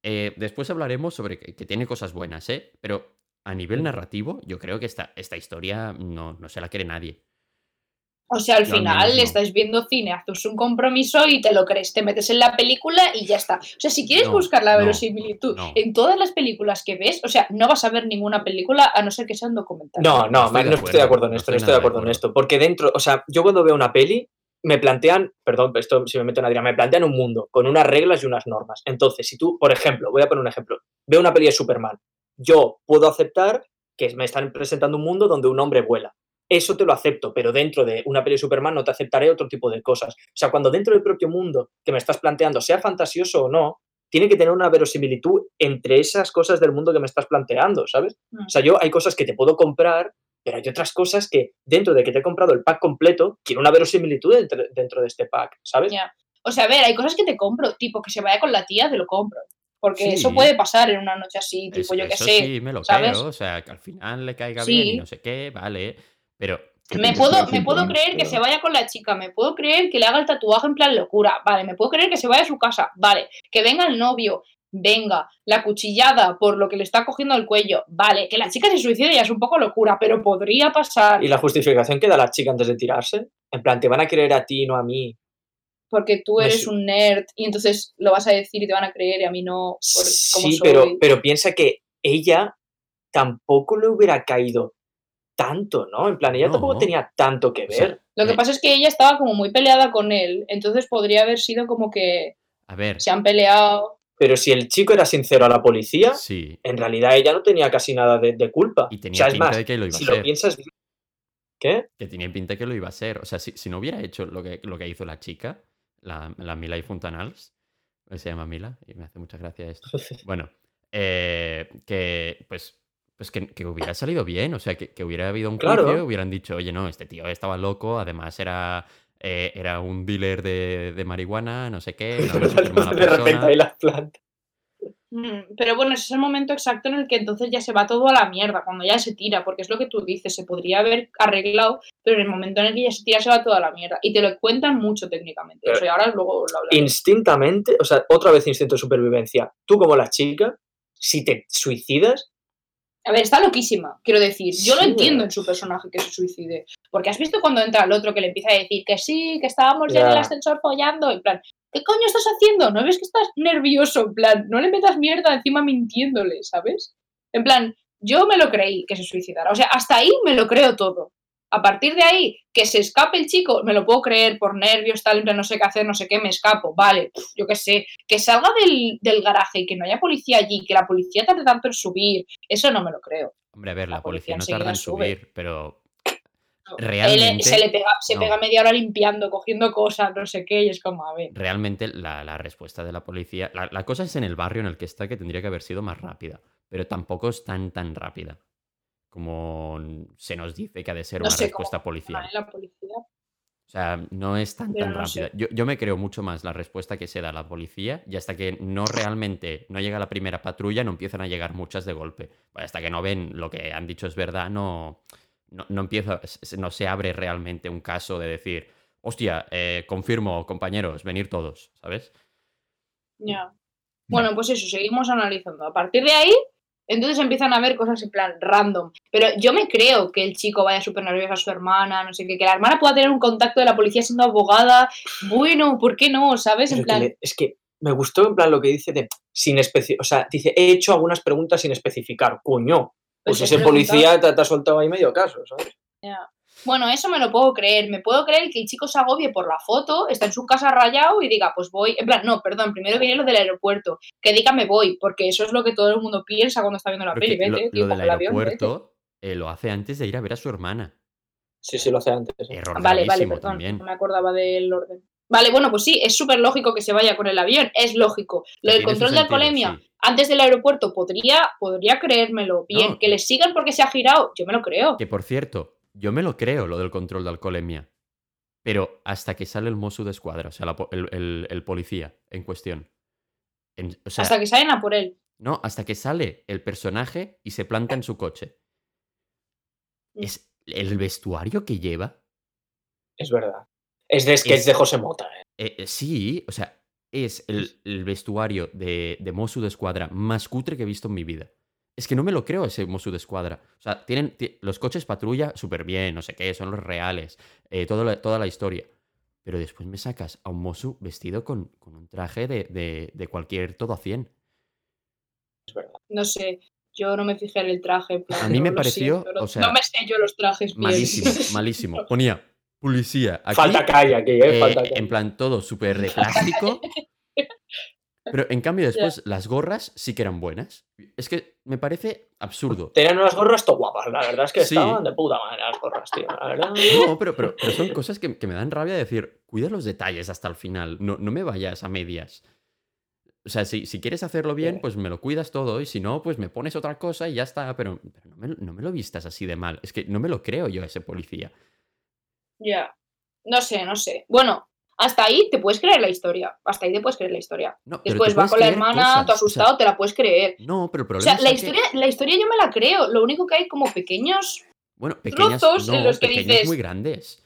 Eh, después hablaremos sobre que, que tiene cosas buenas, ¿eh? Pero a nivel narrativo, yo creo que esta, esta historia no, no se la quiere nadie. O sea, al Yo final menos no. estáis viendo cine, haces un compromiso y te lo crees, te metes en la película y ya está. O sea, si quieres No, buscar la no, verosimilitud no. en todas las películas que ves, o sea, no vas a ver ninguna película a no ser que sea un documental. No, no, estoy ma- de no acuerdo, estoy de acuerdo en no esto, estoy no estoy de acuerdo en esto. Porque dentro, o sea, yo cuando veo una peli, me plantean, perdón, esto si me meto en Adrián, me plantean un mundo con unas reglas y unas normas. Entonces, si tú, por ejemplo, voy a poner un ejemplo, veo una peli de Superman, yo puedo aceptar que me están presentando un mundo donde un hombre vuela. Eso te lo acepto, pero dentro de una peli de Superman no te aceptaré otro tipo de cosas. O sea, cuando dentro del propio mundo que me estás planteando, sea fantasioso o no, tiene que tener una verosimilitud entre esas cosas del mundo que me estás planteando, ¿sabes? Mm. O sea, yo hay cosas que te puedo comprar, pero hay otras cosas que dentro de que te he comprado el pack completo, quiero una verosimilitud dentro, dentro de este pack, ¿sabes? O sea, a ver, hay cosas que te compro, tipo que se vaya con la tía, te lo compro. Porque Sí. eso puede pasar en una noche así, tipo, Es- yo que eso sé. sí, me lo ¿sabes? creo. O sea, que al final le caiga Sí. bien y no sé qué, vale. Pero ¿Qué Me puedo, me puedo creer que se vaya con la chica, me puedo creer que le haga el tatuaje en plan locura, vale, me puedo creer que se vaya a su casa, vale, que venga el novio, venga, la cuchillada por lo que le está cogiendo el cuello, vale, que la chica se suicide ya es un poco locura, pero podría pasar, Y la justificación que da la chica antes de tirarse, en plan, te van a creer a ti, no a mí. porque tú eres un nerd y entonces lo vas a decir y te van a creer y a mí no, por Sí, soy. pero, pero piensa que ella tampoco le hubiera caído tanto, ¿no? En plan, ella tampoco No. tenía tanto que O sea, ver. Lo que eh, pasa es que ella estaba como muy peleada con él, entonces podría haber sido como que a ver, se han peleado. Pero si el chico era sincero a la policía, sí. en realidad ella no tenía casi nada de, de culpa. Y o tenía sea, es pinta más, de que lo iba si a lo ser. piensas bien. ¿Qué? Que tenía pinta que lo iba a ser. O sea, si, si no hubiera hecho lo que, lo que hizo la chica, la, la Mila y Fontanals, se llama Mila, y me hace mucha gracia esto. [laughs] Bueno, eh, que pues, pues que, que hubiera salido bien, o sea, que, que hubiera habido un Claro. juicio, hubieran dicho, oye, no, este tío estaba loco, además era, eh, era un dealer de, de marihuana, no sé qué, una [laughs] de repente ahí las plantas. Mm, Pero bueno, ese es el momento exacto en el que entonces ya se va todo a la mierda, cuando ya se tira, porque es lo que tú dices, se podría haber arreglado, pero en el momento en el que ya se tira se va todo a la mierda. Y te lo cuentan mucho técnicamente. Eso y ahora luego lo hablaré. Instintamente, o sea, otra vez instinto de supervivencia. Tú como la chica, si te suicidas, A ver, está loquísima, quiero decir. Yo lo entiendo en su personaje que se suicide. Porque has visto cuando entra el otro que le empieza a decir que sí, que estábamos ya en el ascensor follando. En plan, ¿qué coño estás haciendo? ¿No ves que estás nervioso? En plan, no le metas mierda encima mintiéndole, ¿sabes? En plan, yo me lo creí que se suicidara. O sea, hasta ahí me lo creo todo. A partir de ahí, que se escape el chico, me lo puedo creer por nervios, tal, en plan, no sé qué hacer, no sé qué, me escapo. Vale, pf, yo qué sé. Que salga del, del garaje y que no haya policía allí, que la policía tarde tanto en subir, eso no me lo creo. Hombre, a ver, la, La policía, policía no tarda en sube. subir, pero Él realmente, se le pega, se no. pega media hora limpiando, cogiendo cosas, no sé qué, y es como, a ver. realmente la, la respuesta de la policía. La, la cosa es en el barrio en el que está que tendría que haber sido más rápida. Pero tampoco es tan tan rápida. Como se nos dice que ha de ser No una sé respuesta policial. La policía. O sea, no es tan, tan no rápida. Yo, yo me creo mucho más la respuesta que se da la policía y hasta que no realmente no llega la primera patrulla no empiezan a llegar muchas de golpe. Pues hasta que no ven lo que han dicho es verdad, no, no, no empieza, no se abre realmente un caso de decir, hostia, eh, confirmo, compañeros, venir todos, ¿sabes? Ya. Bueno, pues eso, seguimos analizando. A partir de ahí, entonces empiezan a ver cosas en plan random. Pero yo me creo que el chico vaya súper nervioso a su hermana, no sé qué, que la hermana pueda tener un contacto de la policía siendo abogada. Bueno, ¿por qué no? ¿Sabes? Pero En que plan, le- es que me gustó en plan lo que dice de sin especi- o sea, dice, he hecho algunas preguntas sin especificar. Coño, pues Pues ese preguntado. policía te, te ha soltado ahí medio caso, ¿sabes? Bueno, eso me lo puedo creer. Me puedo creer que el chico se agobie por la foto, está en su casa rayado y diga, pues voy. En plan, no, perdón, primero viene lo del aeropuerto. Que diga me voy, porque eso es lo que todo el mundo piensa cuando está viendo la Porque peli. lo, Vete, tío, lo del aeropuerto eh, lo hace antes de ir a ver a su hermana. Sí, sí, lo hace antes. ¿eh? Error Vale, vale, perdón, también. no me acordaba del orden. Vale, bueno, pues sí, es súper lógico que se vaya con el avión, es lógico. Lo del control de alcoholemia sí. antes del aeropuerto podría, podría creérmelo bien. No. Que le sigan porque se ha girado, yo me lo creo. Que por cierto, yo me lo creo lo del control de alcoholemia. Pero hasta que sale el Mosu de escuadra, o sea, la el, el- el policía en cuestión. En- o sea, Hasta que salen a por él. no, hasta que sale el personaje y se planta en su coche. Mm. Es el vestuario que lleva. Es verdad. Es de sketch Es- de José Mota. ¿eh? eh, eh, sí, o sea, es el, el vestuario de, de Mosu de escuadra más cutre que he visto en mi vida. Es que no me lo creo ese Mosu de escuadra. O sea, tienen ti- los coches patrulla súper bien, no sé qué, son los reales, eh, todo la- toda la historia. Pero después me sacas a un Mosu vestido con, con un traje de, de- de cualquier todo a 100. Es verdad. No sé, yo no me fijé en el traje. A mí me pareció, siento, o sea, no me sé yo los trajes bien. Malísimo, [laughs] malísimo. Ponía policía aquí. Falta calle aquí, ¿eh? eh, Falta calle. en plan todo súper de plástico. [laughs] Pero en cambio después las gorras sí que eran buenas. Es que me parece absurdo. Tenían unas gorras todo guapas, la verdad es que Sí. estaban de puta madre las gorras, tío. La verdad. [laughs] No, pero, pero, pero son cosas que, que me dan rabia de decir, cuida los detalles hasta el final, no, no me vayas a medias. O sea, si, si quieres hacerlo bien, pues me lo cuidas todo y si no, pues me pones otra cosa y ya está. Pero, pero no, me, no me lo vistas así de mal. Es que no me lo creo yo a ese policía. Ya. No sé, no sé. Bueno, hasta ahí te puedes creer la historia. Hasta ahí te puedes creer la historia. No, Después va con la hermana, cosas, tú o sea, asustado, te la puedes creer. no, pero el O problema sea, la que- historia, la historia yo me la creo. Lo único que hay como pequeños. Bueno, pequeños, trozos en los que pequeños dices- muy grandes.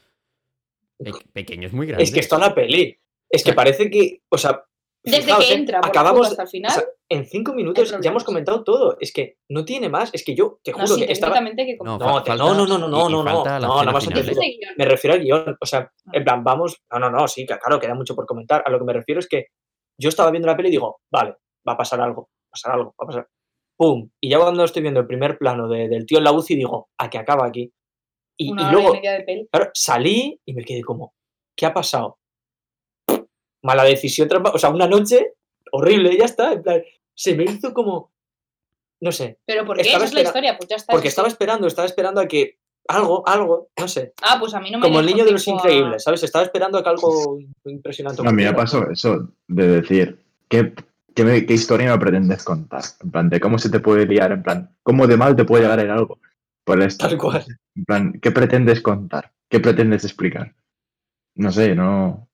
Pe- pequeños muy grandes. Es que está la peli. Es que parece que, o sea, Desde fijaos, que ¿eh? entra por la acabamos, hasta el final. o sea, en cinco minutos ya hemos comentado todo. Es que no tiene más. Es que yo te no, juro sí, que estaba. que No, No, falta- no, no, no, no, y- no, y no, no, no, ¿eh? guion. Me refiero al guion. O sea, Ah. en plan, vamos. No, no, no, sí, que claro, queda mucho por comentar. A lo que me refiero es que yo estaba viendo la peli y digo, vale, va a pasar algo, va a pasar algo, va a pasar. ¡Pum! Y ya cuando estoy viendo el primer plano de- del tío en la UCI, digo, a que acaba aquí. Y, Una y hora luego, y media de peli. claro, salí y me quedé como, ¿qué ha pasado? Mala decisión, trampa- o sea, una noche horrible, ya está. En plan, se me hizo como, no sé, Pero ¿por qué? Esa es la historia, pues ya está. porque estaba esperando, estaba esperando a que algo, algo, no sé, Ah, pues a mí no me como el niño de los increíbles, ¿sabes? Estaba esperando a que algo impresionante A mí me pasó eso, de decir, ¿qué, qué, me- qué historia me pretendes contar? En plan, de cómo se te puede liar, en plan, cómo de mal te puede llegar en algo. Por esto. Tal cual. En plan, ¿qué pretendes contar? ¿Qué pretendes explicar? No sé, no.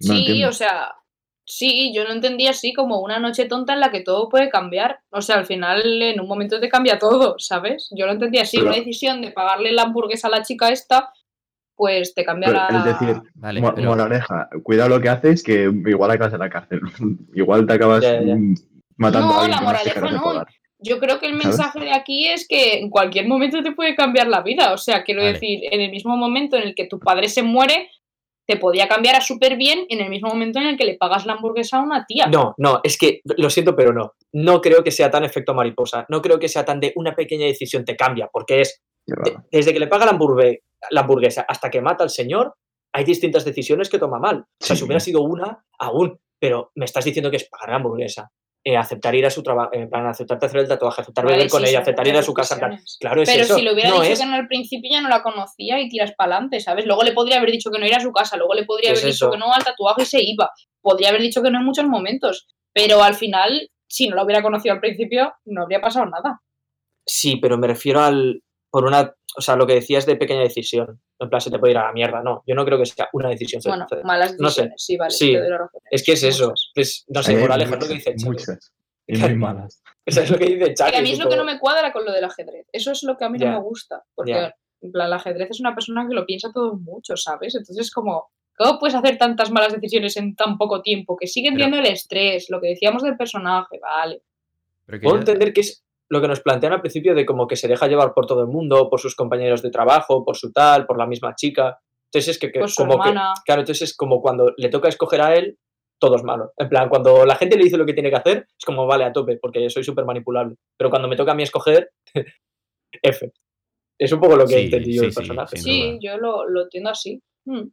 No sí, entiendo. o sea, sí, yo no entendía así como una noche tonta en la que todo puede cambiar. O sea, al final en un momento te cambia todo, ¿sabes? Yo lo entendía así, Pero- una decisión de pagarle la hamburguesa a la chica esta, pues te cambia la... es decir, Vale, Mo- pero- Moraleja, cuidado lo que haces, que igual acabas en la cárcel. [laughs] igual te acabas Ya, ya. matando No, a alguien la no has moraleja no. Yo creo que el ¿Sabes? mensaje de aquí es que en cualquier momento te puede cambiar la vida. O sea, quiero Vale. decir, en el mismo momento en el que tu padre se muere, te podía cambiar a súper bien en el mismo momento en el que le pagas la hamburguesa a una tía. No, no, es que lo siento, pero no. No creo que sea tan efecto mariposa. No creo que sea tan de una pequeña decisión te cambia, porque es de- desde que le paga la, hamburgue- la hamburguesa hasta que mata al señor, hay distintas decisiones que toma mal. O sea, Sí. si hubiera sido una, aún, pero me estás diciendo que es pagar la hamburguesa. Eh, aceptar ir a su trabajo, en plan, aceptarte hacer el tatuaje, aceptar Vale, beber con sí, ella, aceptar ir a su casa. claro, es Pero eso. si le hubiera no dicho es, que no al principio ya no la conocía y tiras para adelante, ¿sabes? Luego le podría haber dicho que no ir a su casa, luego le podría Es haber dicho eso. que no al tatuaje y se iba. Podría haber dicho que no en muchos momentos, pero al final, si no lo hubiera conocido al principio, no habría pasado nada. Sí, pero me refiero al. Por una. O sea, lo que decías de pequeña decisión. En plan, se te puede ir a la mierda. No, yo no creo que sea una decisión. Bueno, malas no sé. decisiones, sí, vale. Sí. te doy la razón. Es que es eso. Pues, no sé, moraleja, es lo que muchas, dice Xavi. Muchas. Y muy [laughs] malas. Eso es lo que dice. Que a mí es lo que no me cuadra con lo del ajedrez. Eso es lo que a mí no me gusta. Porque en plan, el ajedrez es una persona que lo piensa todo mucho, ¿sabes? Entonces, como, ¿cómo puedes hacer tantas malas decisiones en tan poco tiempo? Que sigue Pero- entiendo el estrés, lo que decíamos del personaje, vale. Pero que Puedo entender que es lo que nos plantean al principio de como que se deja llevar por todo el mundo, por sus compañeros de trabajo, por su tal, por la misma chica. Entonces es que, que como que, claro, entonces es como cuando le toca escoger a él, todo es malo. En plan, cuando la gente le dice lo que tiene que hacer, es como, vale, a tope, porque yo soy súper manipulable. Pero cuando me toca a mí escoger, [laughs] F. Es un poco lo que Sí, entendí yo sí, del sí, personaje. Sí, yo lo, lo entiendo así. Mm.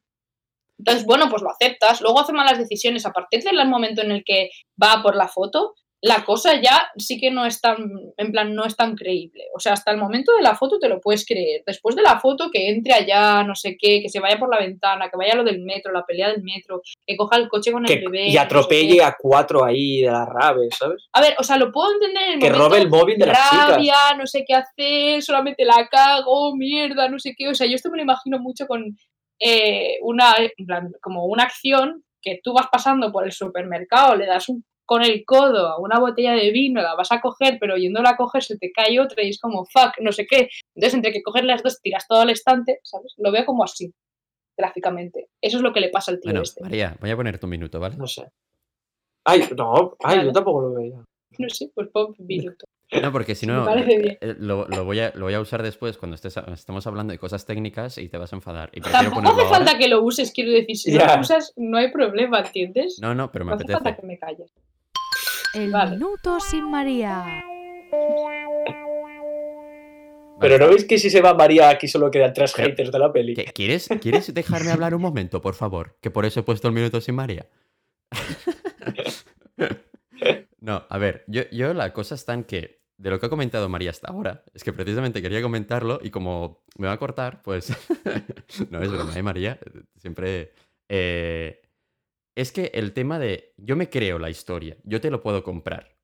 Entonces, bueno, pues lo aceptas. Luego hace malas decisiones. A partir del momento en el que va por la foto, la cosa ya sí que no es tan, en plan, no es tan creíble. O sea, hasta el momento de la foto te lo puedes creer. Después de la foto, que entre allá, no sé qué, que se vaya por la ventana, que vaya lo del metro, la pelea del metro, que coja el coche con el bebé. y no sé atropelle a cuatro ahí de las raves, ¿sabes? A ver, o sea, lo puedo entender en el Que momento robe el móvil de chicas. rabia, no sé qué hacer, solamente la cago, mierda, no sé qué. O sea, yo esto me lo imagino mucho con eh, una, en plan, como una acción que tú vas pasando por el supermercado, le das un, con el codo a una botella de vino, la vas a coger, pero yéndola a coger se te cae otra y es como, fuck, no sé qué. Entonces, entre que coger las dos, tiras todo al estante, ¿sabes? Lo veo como así, gráficamente. Eso es lo que le pasa al tío Bueno, este. María, voy a poner tu minuto, ¿vale? No sé. Ay, no, ay, Vale. yo tampoco lo veía. No sé, pues pon un minuto. No, porque si no, [laughs] eh, lo, lo voy a, lo voy a usar después cuando estés, estemos hablando de cosas técnicas y te vas a enfadar. Y Tampoco hace ahora. falta que lo uses, quiero decir, si Ya. lo usas no hay problema, ¿entiendes? No, no, pero me No hace falta apetece. que me calles. El Vale. minuto sin María. Pero ¿no veis que si se va María aquí solo quedan tres Pero- haters de la peli? ¿Qué- ¿Quieres, ¿Quieres dejarme hablar un momento, por favor? Que por eso he puesto el minuto sin María. [laughs] No, a ver, yo, yo la cosa está en que de lo que ha comentado María hasta ahora, es que precisamente quería comentarlo y como me va a cortar, pues [laughs] no es broma, ¿eh, María? Siempre... eh, es que el tema de yo me creo la historia, yo te lo puedo comprar,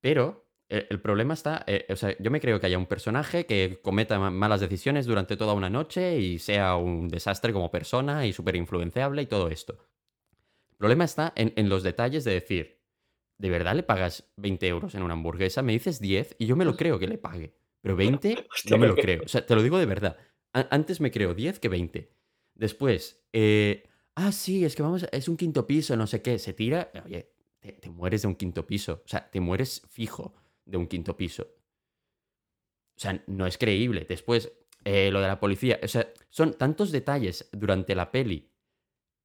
pero el, el problema está, eh, o sea, yo me creo que haya un personaje que cometa ma- malas decisiones durante toda una noche y sea un desastre como persona y súper influenciable y todo esto. El problema está en, en los detalles de decir, ¿de verdad le pagas 20 euros en una hamburguesa? Me dices 10 y yo me lo creo que le pague. Pero 20 Hostia, no me lo creo. O sea, te lo digo de verdad. A- antes me creo 10 que 20. Después, eh, ah, sí, es que vamos, a- es un quinto piso, no sé qué. Se tira, oye, te, te mueres de un quinto piso. O sea, te mueres fijo de un quinto piso. O sea, no es creíble. Después, eh, lo de la policía. O sea, son tantos detalles durante la peli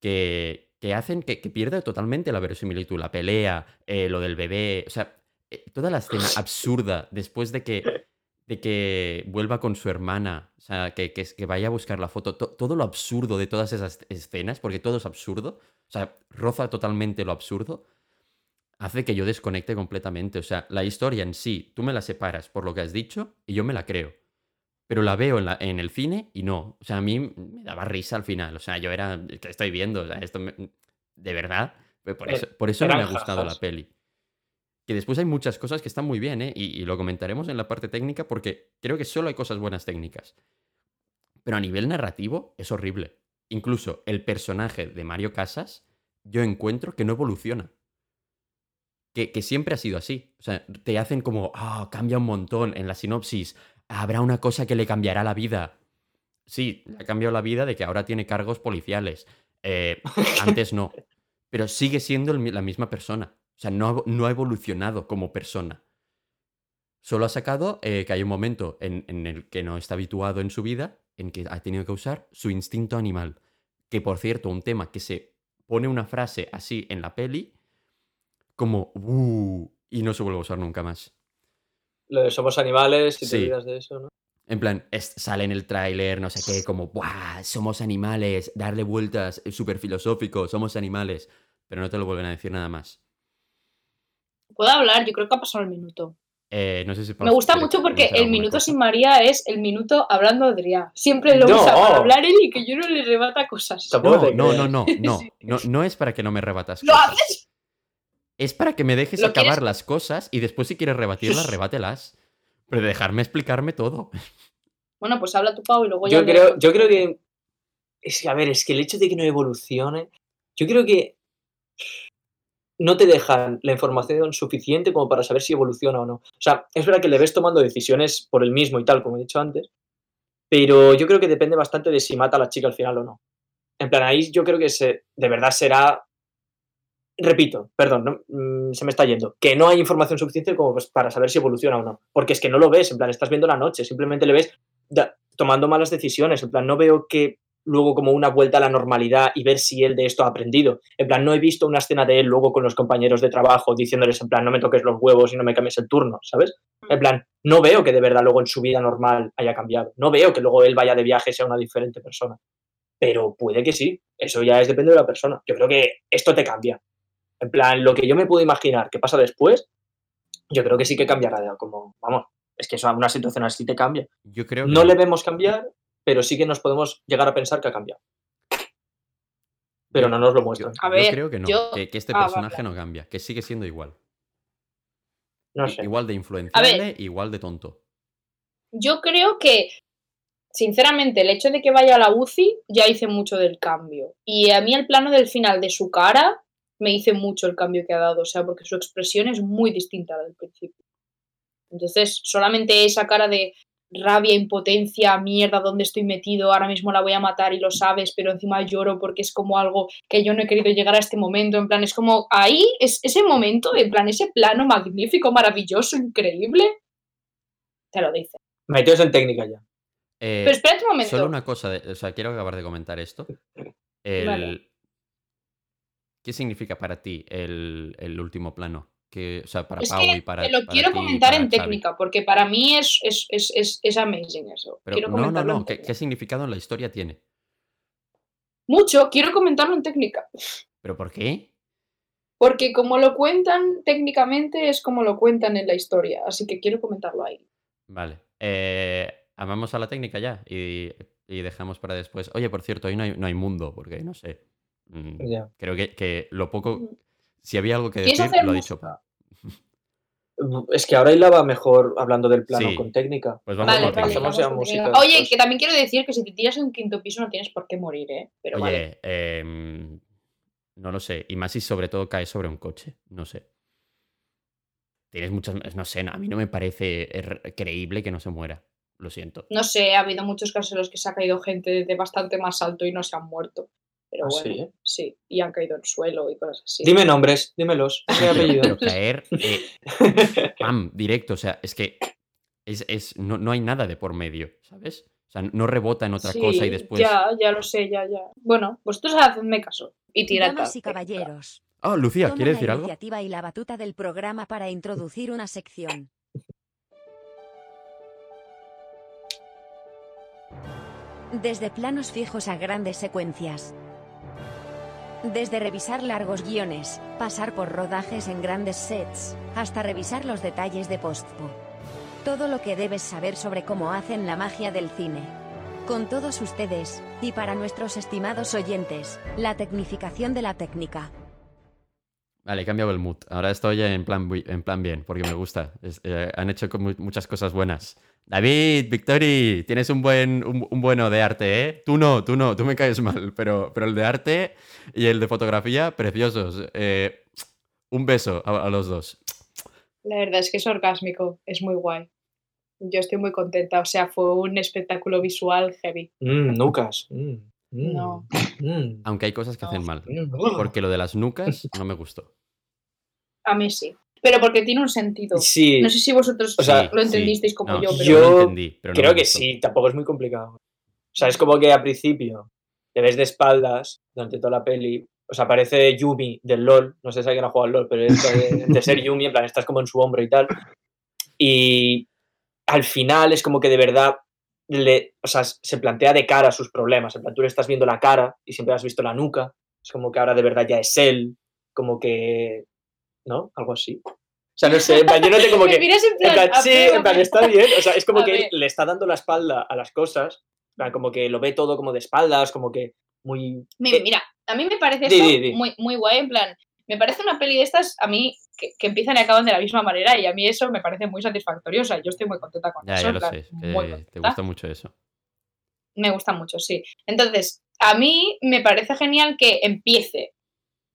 que, que hacen que, que pierda totalmente la verosimilitud. La pelea, eh, lo del bebé. O sea, eh, toda la escena [laughs] absurda después de que, de que vuelva con su hermana. O sea, que, que, que vaya a buscar la foto. to- todo lo absurdo de todas esas escenas, porque todo es absurdo. O sea, roza totalmente lo absurdo hace que yo desconecte completamente. O sea, la historia en sí, tú me la separas por lo que has dicho y yo me la creo. Pero la veo en, la- en el cine y no. O sea, a mí me daba risa al final. O sea, yo era. ¿Qué estoy viendo? O sea, esto me- de verdad. Pues Por Eh, eso, por eso no me ha gustado la peli. Que después hay muchas cosas que están muy bien, ¿eh? Y, y lo comentaremos en la parte técnica porque creo que solo hay cosas buenas técnicas. Pero a nivel narrativo es horrible. Incluso el personaje de Mario Casas, yo encuentro que no evoluciona que, que siempre ha sido así. O sea, te hacen como, ah, cambia un montón en la sinopsis. Habrá una cosa que le cambiará la vida. Sí, le ha cambiado la vida de que ahora tiene cargos policiales. Eh, [laughs] antes no. Pero sigue siendo el la misma persona. O sea, no ha, no ha evolucionado como persona. Solo ha sacado eh, que hay un momento en, en el que no está habituado en su vida, en que ha tenido que usar su instinto animal. Que por cierto, un tema que se pone una frase así en la peli, como "Uh", y no se vuelve a usar nunca más. Lo de somos animales, si Sí. te olvidas de eso, ¿no? En plan, es- sale en el tráiler, no sé qué, como, ¡buah! Somos animales, darle vueltas, es súper filosófico, somos animales. Pero no te lo vuelven a decir nada más. ¿Puedo hablar? Yo creo que ha pasado el minuto. Eh, no sé si Me gusta mucho porque el minuto cosa. sin María es el minuto hablando Adrián. Siempre lo No. usa para hablar él y que yo no le rebata cosas. No, no, [laughs] no, no, no, no, no es para que no me rebatas. ¿Lo cosas. haces? Es para que me dejes ¿Lo acabar quieres? las cosas y después si quieres rebatirlas, [laughs] rebátelas. Pero dejarme explicarme todo. Bueno, pues habla tu Pau y luego ya. Yo le- creo, yo creo que. Es que, a ver, es que el hecho de que no evolucione. Yo creo que. No te dejan la información suficiente como para saber si evoluciona o no. O sea, es verdad que le ves tomando decisiones por el mismo y tal, como he dicho antes. Pero yo creo que depende bastante de si mata a la chica al final o no. En plan, ahí yo creo que se, de verdad será. Repito, perdón, mm, se me está yendo. Que no hay información suficiente como pues, para saber si evoluciona o no. Porque es que no lo ves, en plan, estás viendo la noche, simplemente le ves tomando malas decisiones. En plan, no veo que luego como una vuelta a la normalidad y ver si él de esto ha aprendido. En plan, no he visto una escena de él luego con los compañeros de trabajo diciéndoles en plan, no me toques los huevos y no me cambies el turno, ¿sabes? En plan, no veo que de verdad luego en su vida normal haya cambiado. No veo que luego él vaya de viaje y sea una diferente persona. Pero puede que sí. Eso ya es depende de la persona. Yo creo que esto te cambia. En plan, lo que yo me puedo imaginar que pasa después, yo creo que sí que cambiará. de- Como, vamos, es que eso a una situación así te cambia. Yo creo que No le vemos cambiar, pero sí que nos podemos llegar a pensar que ha cambiado. Pero Yo- no nos lo yo- muestran. A yo ver, creo que no, yo- que, que este Ah, personaje vale. no cambia, que sigue siendo igual. No sé. Igual de influenciable, igual de tonto. Yo creo que, sinceramente, el hecho de que vaya a la UCI ya hice mucho del cambio. Y a mí el plano del final de su cara me hice mucho el cambio que ha dado. O sea, porque su expresión es muy distinta a la del principio. Entonces, solamente esa cara de rabia, impotencia, mierda, ¿dónde estoy metido? Ahora mismo la voy a matar y lo sabes, pero encima lloro porque es como algo que yo no he querido llegar a este momento. En plan, es como ahí, es ese momento, en plan, ese plano magnífico, maravilloso, increíble. Te lo dice. Meteos en técnica ya. Eh, Pero espérate un momento. Solo una cosa, de- o sea, quiero acabar de comentar esto. El- Vale. ¿Qué significa para ti el, el último plano? Que, o sea, para es Pau que y para. te lo para quiero ti comentar para en Xavi. técnica, porque para mí es, es, es, es, es amazing eso. Pero quiero no, no, no. ¿Qué, significado en la historia tiene? Mucho, quiero comentarlo en técnica. ¿Pero por qué? Porque como lo cuentan técnicamente es como lo cuentan en la historia, así que quiero comentarlo ahí. Vale. Eh, amamos a la técnica ya y, y dejamos para después. Oye, por cierto, hoy no hay, no hay mundo, porque no sé. Mm. Creo que, que lo poco. Si había algo que ¿Quieres decir, lo ha dicho. [laughs] Es que ahora hilaba mejor hablando del plano Sí. con técnica. Pues vamos Vale, con vale, vamos música. Oye, después. que también quiero decir que si te tiras de un quinto piso no tienes por qué morir, ¿eh? Pero vale. Oye, em, no lo sé. Y más si sobre todo caes sobre un coche. No sé. Tienes muchas. No sé, a mí no me parece er- creíble que no se muera. Lo siento. No sé, ha habido muchos casos en los que se ha caído gente de bastante más alto y no se han muerto. Pero Ah, bueno, sí, ¿eh? sí, y han caído al suelo y cosas así. Dime nombres, dímelos. [laughs] Pero caer. eh, [laughs] pam, directo. O sea, es que. Es, es- no, no hay nada de por medio, ¿sabes? O sea, no rebota en otra cosa y Sí, después. Ya, ya lo sé, ya, ya. Bueno, vosotros hacedme caso. Y tirad. Damas y caballeros, Oh, Lucía, toma ¿quieres la decir algo? iniciativa y la batuta del programa para introducir una sección. Desde planos fijos a grandes secuencias. Desde revisar largos guiones, pasar por rodajes en grandes sets, hasta revisar los detalles de postpo. Todo lo que debes saber sobre cómo hacen la magia del cine. Con todos ustedes, y para nuestros estimados oyentes, la tecnificación de la técnica. Vale, he cambiado el mood. Ahora estoy en plan, en plan bien, porque me gusta. Es- eh, han hecho muchas cosas buenas. David, Victori, tienes un buen un, un bueno de arte, ¿eh? Tú no, tú no, tú me caes mal, pero, pero el de arte y el de fotografía, preciosos. Eh, un beso a, a los dos. La verdad es que es orgásmico, es muy guay. Yo estoy muy contenta, o sea, fue un espectáculo visual heavy. Mm, nucas. Mm, mm, No. mm. Aunque hay cosas que hacen mal. Porque lo de las nucas no me gustó. A mí sí. Pero porque tiene un sentido. Sí, No sé si vosotros O sea, lo Sí, entendisteis como no, yo, pero yo lo entendí, pero no creo que sí, tampoco es muy complicado. O sea, es como que al principio te ves de espaldas durante toda la peli. O sea, parece Yumi del LOL. No sé si alguien ha jugado al LOL, pero es de, de ser [laughs] Yumi, en plan, estás como en su hombro y tal. Y al final es como que de verdad le, o sea, se plantea de cara sus problemas. En plan, tú le estás viendo la cara y siempre has visto la nuca. Es como que ahora de verdad ya es él. Como que. ¿No? Algo así. O sea, no sé, en plan, yo noté como [laughs] Me que. En plan, sí, en plan, está bien. O sea, es como que le está dando la espalda a las cosas. Como que lo ve todo como de espaldas, como que muy. Mira, Eh, mira, a mí me parece di. Muy, muy guay, en plan, me parece una peli de estas, a mí, que, que empiezan y acaban de la misma manera, y a mí eso me parece muy satisfactorio, o sea, yo estoy muy contenta con Ya, eso, ya lo sé. te gusta mucho eso. Me gusta mucho, sí. Entonces, a mí me parece genial que empiece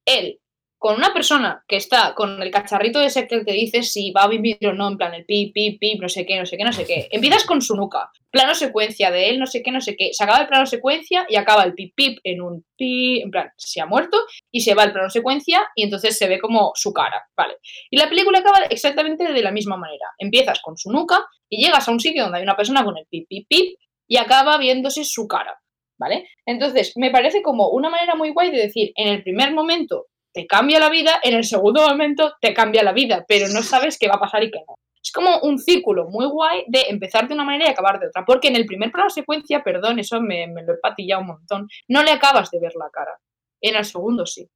él con una persona que está con el cacharrito ese que te dice si va a vivir o no, en plan el pip, pip, pip, no sé qué, no sé qué, no sé qué. Empiezas con su nuca, plano secuencia de él, no sé qué, no sé qué. Se acaba el plano secuencia y acaba el pip, pip en un pip, en plan, se ha muerto y se va el plano secuencia y entonces se ve como su cara, ¿vale? Y la película acaba exactamente de la misma manera. Empiezas con su nuca y llegas a un sitio donde hay una persona con el pip, pip, pip y acaba viéndose su cara, ¿vale? Entonces, me parece como una manera muy guay de decir, en el primer momento te cambia la vida, en el segundo momento te cambia la vida, pero no sabes qué va a pasar y qué no. Es como un círculo muy guay de empezar de una manera y acabar de otra, porque en el primer plano secuencia, perdón, eso me, me lo he patillado un montón, no le acabas de ver la cara, en el segundo sí.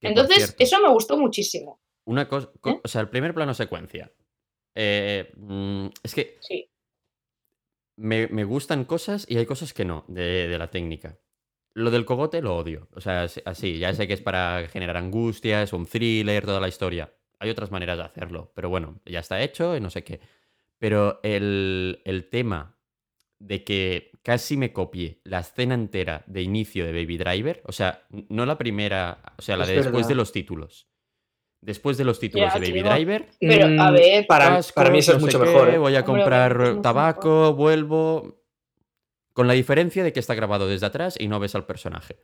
Que, Entonces, eso me gustó muchísimo, Una cosa. ¿Eh? O sea, el primer plano secuencia. Eh, mm, es que sí. me, me gustan cosas y hay cosas que no de, de la técnica. Lo del cogote lo odio. O sea, así, ya sé que es para generar angustia, es un thriller, toda la historia. Hay otras maneras de hacerlo, pero bueno, ya está hecho y no sé qué. Pero el, el tema de que casi me copie la escena entera de inicio de Baby Driver, o sea, no la primera, o sea, la Es de después verdad. de los títulos. Después de los títulos Ya, de Baby tío. Driver, Pero, a ver, Para, cascos, para mí eso es no mucho qué, mejor. ¿eh? Voy a comprar tabaco, vuelvo. Con la diferencia de que está grabado desde atrás y no ves al personaje.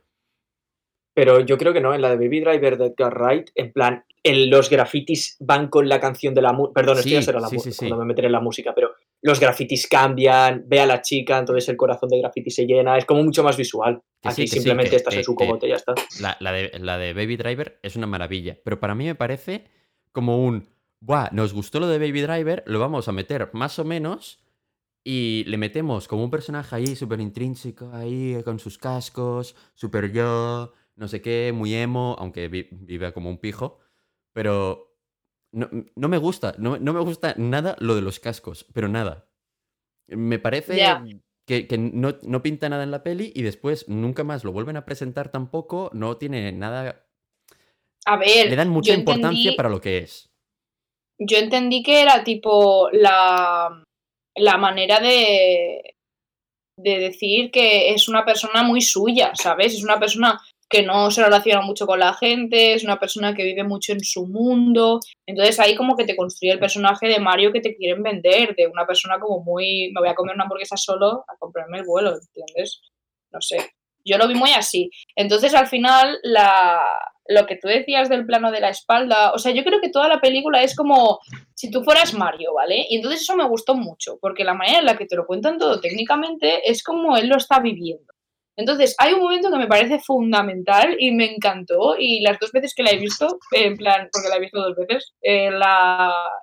Pero yo creo que no, en la de Baby Driver de Edgar Wright, en plan, el- los grafitis van con la canción de la música. Perdón, esto ya Sí, será la sí, música, sí, cuando me meteré en la música, pero los grafitis cambian, ve a la chica, entonces el corazón de graffiti se llena, es como mucho más visual. Que Aquí simplemente que- estás que- en su cogote y ya está. La, la de, la de Baby Driver es una maravilla. Pero para mí me parece como un. Buah, nos gustó lo de Baby Driver, lo vamos a meter más o menos. Y le metemos como un personaje ahí súper intrínseco, ahí con sus cascos, súper yo, no sé qué, muy emo, aunque vi- vive como un pijo. Pero no, no me gusta, no, no me gusta nada lo de los cascos, pero nada. Me parece que, que no, no pinta nada en la peli y después nunca más lo vuelven a presentar tampoco, no tiene nada... a ver, Le dan mucha importancia entendí- para lo que es. yo entendí que era tipo la, la manera de, de decir que es una persona muy suya, ¿sabes? Es una persona que no se relaciona mucho con la gente, es una persona que vive mucho en su mundo. Entonces ahí como que te construye el personaje de Mario que te quieren vender, de una persona como muy, me voy a comer una hamburguesa solo a comprarme el vuelo, ¿entiendes? No sé. Yo lo vi muy así. Entonces al final la, lo que tú decías del plano de la espalda, o sea, yo creo que toda la película es como si tú fueras Mario, ¿vale? Y entonces eso me gustó mucho, porque la manera en la que te lo cuentan todo técnicamente es como él lo está viviendo. Entonces, hay un momento que me parece fundamental y me encantó, y las dos veces que la he visto, en plan, porque la he visto dos veces, eh,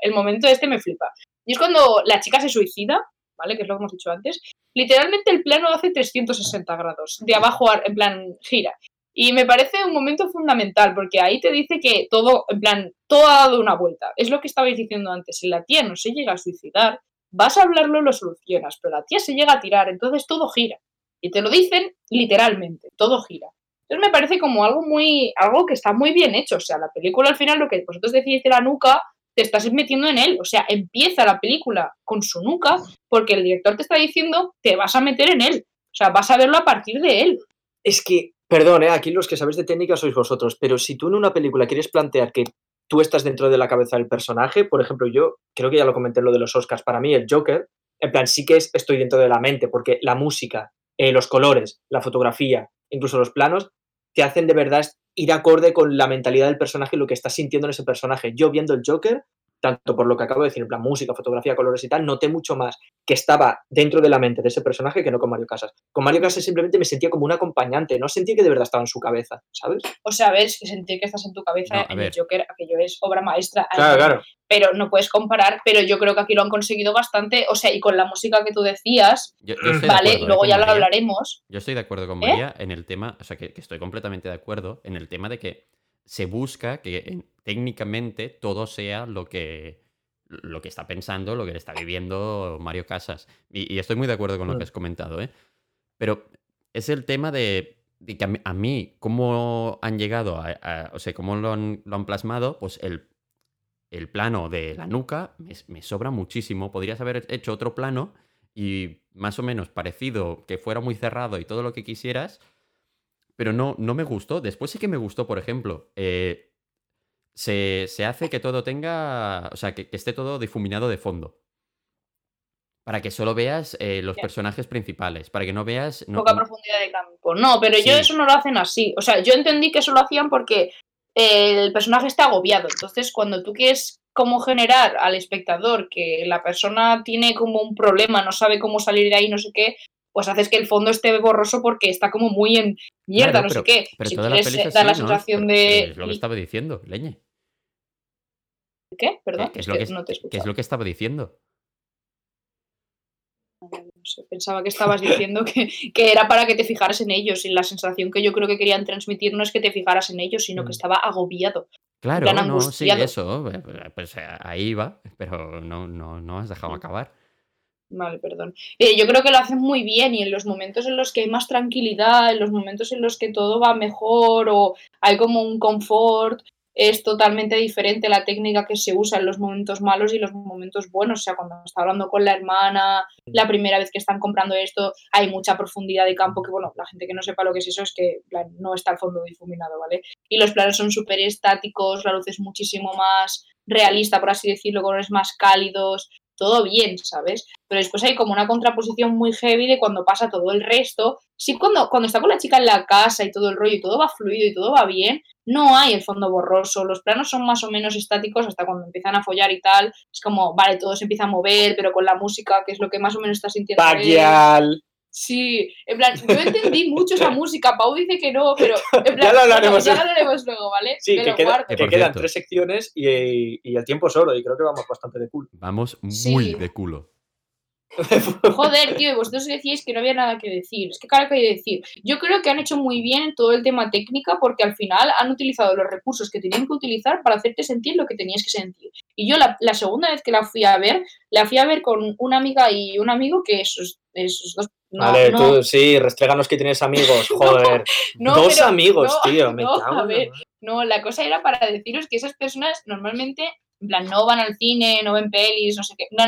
el momento este me flipa. Y es cuando la chica se suicida, ¿vale? Que es lo que hemos dicho antes. Literalmente el plano hace 360 grados, de abajo, en plan, gira. Y me parece un momento fundamental, porque ahí te dice que todo, en plan, todo ha dado una vuelta. Es lo que estabais diciendo antes. Si la tía no se llega a suicidar, vas a hablarlo y lo solucionas, pero la tía se llega a tirar, entonces todo gira. Y te lo dicen literalmente, todo gira. Entonces me parece como algo muy, algo que está muy bien hecho. O sea, la película al final, lo que vosotros decís de la nuca, te estás metiendo en él. O sea, empieza la película con su nuca, porque el director te está diciendo, te vas a meter en él. O sea, vas a verlo a partir de él. Es que, perdón, ¿eh? aquí los que sabéis de técnica sois vosotros, pero si tú en una película quieres plantear que tú estás dentro de la cabeza del personaje, por ejemplo, yo creo que ya lo comenté en lo de los Oscars, para mí el Joker, en plan, sí que es- estoy dentro de la mente, porque la música, eh, los colores, la fotografía, incluso los planos, te hacen de verdad ir acorde con la mentalidad del personaje y lo que estás sintiendo en ese personaje. Yo viendo el Joker, tanto por lo que acabo de decir, en plan música, fotografía, colores y tal, noté mucho más que estaba dentro de la mente de ese personaje que no con Mario Casas. Con Mario Casas simplemente me sentía como un acompañante, no sentía que de verdad estaba en su cabeza, ¿sabes? O sea, ves, sentir que estás en tu cabeza No, en el Joker, aquello es obra maestra. Claro, claro. Pero no puedes comparar, pero yo creo que aquí lo han conseguido bastante. O sea, y con la música que tú decías, Yo, yo estoy de vale, acuerdo, ¿eh? luego con ya lo María. hablaremos. Yo estoy de acuerdo con ¿Eh? María en el tema, o sea, que, que estoy completamente de acuerdo en el tema de que se busca que eh, técnicamente todo sea lo que, lo que está pensando, lo que está viviendo Mario Casas. Y, y estoy muy de acuerdo con lo que has comentado, ¿eh? Pero es el tema de, de que a mí, a mí, cómo han llegado, a, a- o sea, cómo lo han, lo han plasmado, pues el, el plano de la nuca me, me sobra muchísimo. Podrías haber hecho otro plano y más o menos parecido, que fuera muy cerrado y todo lo que quisieras, pero no, no me gustó. Después sí que me gustó, por ejemplo, eh, se, se hace que todo tenga, o sea, que, que esté todo difuminado de fondo. Para que solo veas eh, los personajes principales, para que no veas... no- poca profundidad de campo. No, pero yo eso no lo hacen así. O sea, yo entendí que eso lo hacían porque eh, el personaje está agobiado. Entonces, cuando tú quieres como generar al espectador que la persona tiene como un problema, no sabe cómo salir de ahí, no sé qué, pues haces que el fondo esté borroso porque está como muy en mierda, Claro, no pero- sé qué. Pero si toda la sensación de... Es lo que estaba diciendo, leñe. ¿Qué? Perdón, que es es lo que que es- no te Que es lo que estaba diciendo. No sé, pensaba que estabas diciendo que, que era para que te fijaras en ellos y la sensación que yo creo que querían transmitir no es que te fijaras en ellos, sino que Mm. estaba agobiado. Claro, no, sí, eso. eh, Pues eh, ahí va, pero no, no, no has dejado Mm. acabar. Vale, perdón. Eh, yo creo que lo hacen muy bien y en los momentos en los que hay más tranquilidad, en los momentos en los que todo va mejor o hay como un confort, es totalmente diferente la técnica que se usa en los momentos malos y los momentos buenos. O sea, cuando está hablando con la hermana, la primera vez que están comprando esto, hay mucha profundidad de campo que, bueno, la gente que no sepa lo que es eso es que plan, no está el fondo difuminado, ¿vale? Y los planos son súper estáticos, la luz es muchísimo más realista, por así decirlo, colores más cálidos, todo bien, ¿sabes? Pero después hay como una contraposición muy heavy de cuando pasa todo el resto. Sí, cuando, cuando está con la chica en la casa y todo el rollo y todo va fluido y todo va bien, no hay el fondo borroso. Los planos son más o menos estáticos hasta cuando empiezan a follar y tal. Es como, vale, todo se empieza a mover, pero con la música, que es lo que más o menos está sintiendo. Paquial. Sí, en plan, yo entendí [laughs] mucho esa música. Pau dice que no, pero. En plan, Ya lo hablaremos ya luego. lo haremos luego, ¿vale? Sí, que, lo queda-. Que quedan cierto. tres secciones y, y el tiempo es oro y creo que vamos bastante de cool. Vamos muy Sí. de culo. [laughs] Joder, tío, vosotros decíais que no había nada que decir. Es que claro que hay que decir. Yo creo que han hecho muy bien todo el tema técnica porque al final han utilizado los recursos que tenían que utilizar para hacerte sentir lo que tenías que sentir. Y yo la, la segunda vez que la fui a ver, la fui a ver con una amiga y un amigo que esos, esos dos... No, vale, no, tú sí, restréganos que tienes amigos, [laughs] joder. no, Dos pero- amigos, tío, [laughs] me no, cago a ver. No, la cosa era para deciros que esas personas normalmente, en plan, no van al cine, no ven pelis, no sé qué. No,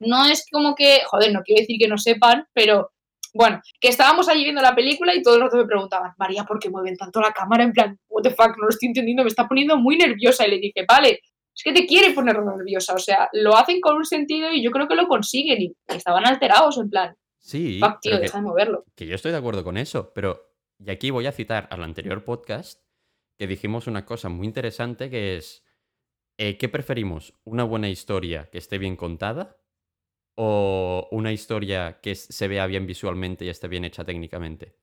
no es como que, joder, no quiero decir que no sepan, pero bueno, que estábamos allí viendo la película y todo el rato me preguntaban, María, ¿por qué mueven tanto la cámara? En plan, what the fuck, no lo estoy entendiendo, me está poniendo muy nerviosa. Y le dije, vale, es que te quiere poner nerviosa. O sea, lo hacen con un sentido y yo creo que lo consiguen. Y estaban alterados, en plan, Sí, fuck, tío, pero que, deja de moverlo. que yo estoy de acuerdo con eso, pero y aquí voy a citar al anterior podcast que dijimos una cosa muy interesante que es eh, ¿qué preferimos? ¿Una buena historia que esté bien contada o una historia que se vea bien visualmente y esté bien hecha técnicamente?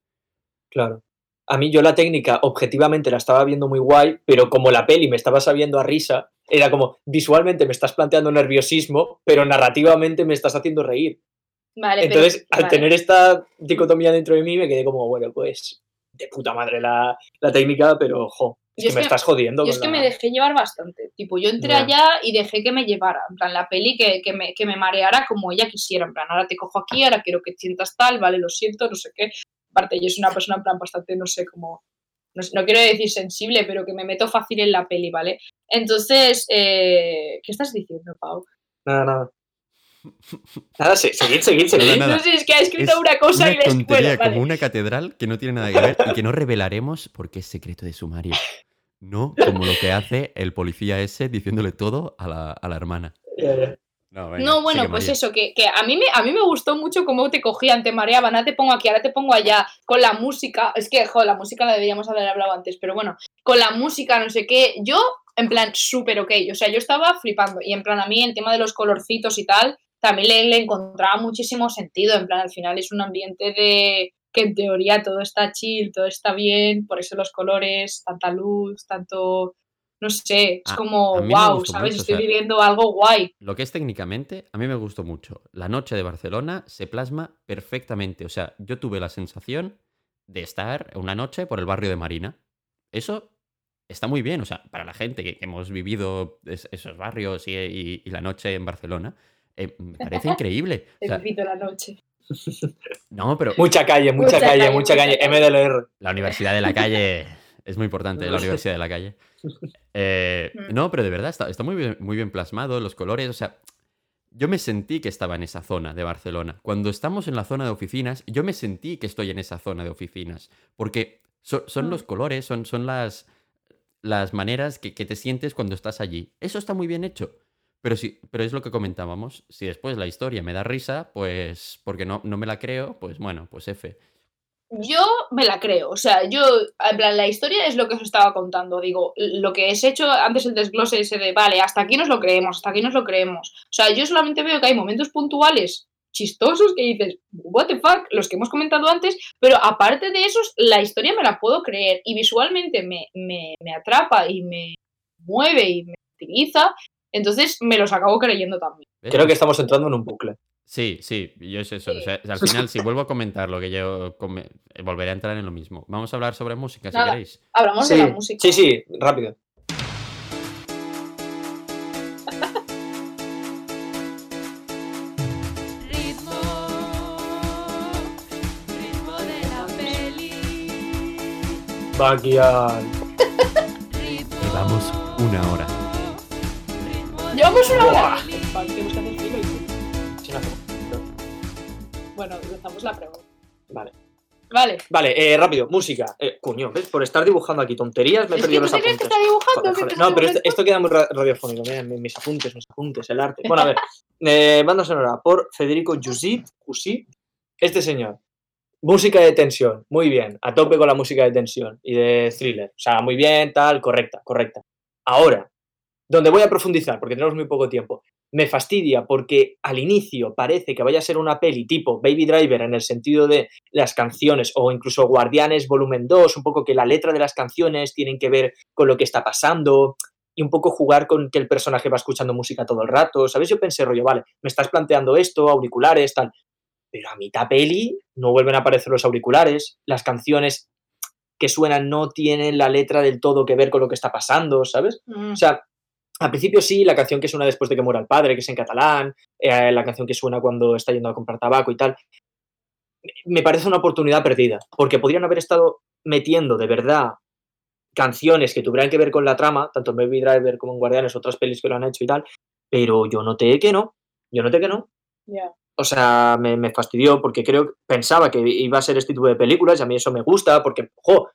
Claro. A mí yo la técnica objetivamente la estaba viendo muy guay, pero como la peli me estaba sabiendo a risa, era como visualmente me estás planteando nerviosismo, pero narrativamente me estás haciendo reír. Vale, pero- Entonces, al vale. tener esta dicotomía dentro de mí, me quedé como, bueno, pues de puta madre la, la técnica, pero ojo, es Yo que es me que- estás jodiendo. Yo es que la- me dejé llevar bastante. Tipo, yo entré allá y dejé que me llevara. En plan, la peli que, que, me, que me mareara como ella quisiera. En plan, ahora te cojo aquí, ahora quiero que sientas tal, vale, lo siento, no sé qué. Aparte, yo soy una persona en plan bastante, no sé, como. No, no quiero decir sensible, pero que me meto fácil en la peli, ¿vale? Entonces, eh, ¿qué estás diciendo, Pau? Nada, nada. Nada, se- seguid, seguid, seguid. Nada, nada. No sé, es que ha escrito Es una cosa una y la escuela. tontería Vale. como una catedral que no tiene nada que ver y que no revelaremos porque es secreto de sumario. No como lo que hace el policía ese diciéndole todo a la, a la hermana. No, venga, No, bueno, pues María. eso, que, que a, mí me, a mí me gustó mucho cómo te cogían, te mareaban, ahora te pongo aquí, ahora te pongo allá, con la música, es que, joder, la música la deberíamos haber hablado antes, pero bueno, con la música, no sé qué, yo, en plan, súper ok, o sea, yo estaba flipando, y en plan, a mí, el tema de los colorcitos y tal, también le, le encontraba muchísimo sentido, en plan, al final es un ambiente de que en teoría todo está chill, todo está bien, por eso los colores, tanta luz, tanto... No sé, es A- como, a wow, ¿sabes? mucho, o Estoy sea, viviendo algo guay. Lo que es técnicamente, a mí me gustó mucho. La noche de Barcelona se plasma perfectamente. O sea, yo tuve la sensación de estar una noche por el barrio de Marina. Eso está muy bien. O sea, para la gente que, que hemos vivido es- esos barrios y, y- y la noche en Barcelona, eh, me parece increíble. [laughs] O sea, la noche. [laughs] no, pero Mucha calle, mucha, Mucha calle, calle, mucha calle. MDLR. la Universidad de la Calle [laughs] es muy importante, la Universidad de la Calle. Eh, Mm. no, pero de verdad está, está muy, bien, muy bien plasmado, los colores, o sea, yo me sentí que estaba en esa zona de Barcelona. Cuando estamos en la zona de oficinas, yo me sentí que estoy en esa zona de oficinas, porque so- son Mm. los colores, son, son las, las maneras que, que te sientes cuando estás allí. Eso está muy bien hecho. Pero, sí, pero es lo que comentábamos. Si después la historia me da risa, pues porque no, no me la creo, pues bueno, pues F. Yo me la creo, o sea, yo, en la historia es lo que os estaba contando, digo, lo que es hecho antes el desglose ese de, vale, hasta aquí nos lo creemos, hasta aquí nos lo creemos. O sea, yo solamente veo que hay momentos puntuales chistosos que dices, what the fuck, los que hemos comentado antes, pero aparte de esos, la historia me la puedo creer y visualmente me, me, me atrapa y me mueve y me utiliza, entonces me los acabo creyendo también. Creo que estamos entrando en un bucle. Sí, sí, yo es eso. o Sí. sea, al final, si vuelvo a comentar lo que yo come- volveré a entrar en lo mismo. Vamos a hablar sobre música, si Nada. queréis. Hablamos Sí, de la música. sí, sí, rápido. Ritmo, ritmo de la peli. Backyard. Ritmo, Llevamos una hora. Llevamos una hora. Tenemos que hacer filo y filo. Sí, no hace- Bueno, lanzamos la pregunta. Vale. Vale. Vale, eh, rápido, música. Eh, coño, ¿ves? Por estar dibujando aquí tonterías me he perdido los que apuntes. dibujando. Joder, joder. No, pero esto, esto queda muy ra- radiofónico. Miren, mi- mis apuntes, mis apuntes, el arte. Bueno, a ver. [laughs] eh, banda sonora por Federico Giusit. Este señor. Música de tensión, muy bien. A tope con la música de tensión y de thriller. O sea, muy bien, tal, correcta, correcta. Ahora, donde voy a profundizar, porque tenemos muy poco tiempo. Me fastidia porque al inicio parece que vaya a ser una peli tipo Baby Driver en el sentido de las canciones o incluso Guardianes Volumen 2, un poco que la letra de las canciones tienen que ver con lo que está pasando y un poco jugar con que el personaje va escuchando música todo el rato, ¿sabes? Yo pensé, rollo, vale, me estás planteando esto, auriculares, tal, pero a mitad peli no vuelven a aparecer los auriculares, las canciones que suenan no tienen la letra del todo que ver con lo que está pasando, ¿sabes? Mm. O sea, al principio sí, la canción que suena después de que muera el padre, que es en catalán, eh, la canción que suena cuando está yendo a comprar tabaco y tal, me parece una oportunidad perdida, porque podrían haber estado metiendo de verdad canciones que tuvieran que ver con la trama, tanto en Baby Driver como en Guardianes, otras pelis que lo han hecho y tal, pero yo noté que no, yo noté que no. Ya. O sea, me, me fastidió porque creo, pensaba que iba a ser este tipo de películas y a mí eso me gusta porque, jo,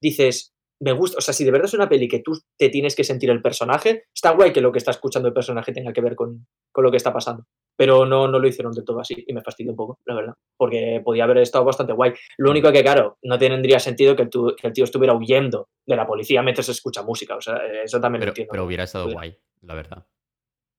dices, me gusta, o sea, si de verdad es una peli que tú te tienes que sentir el personaje, está guay que lo que está escuchando el personaje tenga que ver con, con lo que está pasando. Pero no, no lo hicieron del todo así y me fastidió un poco, la verdad, porque podía haber estado bastante guay. Lo único que, claro, no tendría sentido que el, tu- que el tío estuviera huyendo de la policía mientras escucha música, o sea, eso también lo Pero, entiendo. pero hubiera estado Hubiera- guay, la verdad.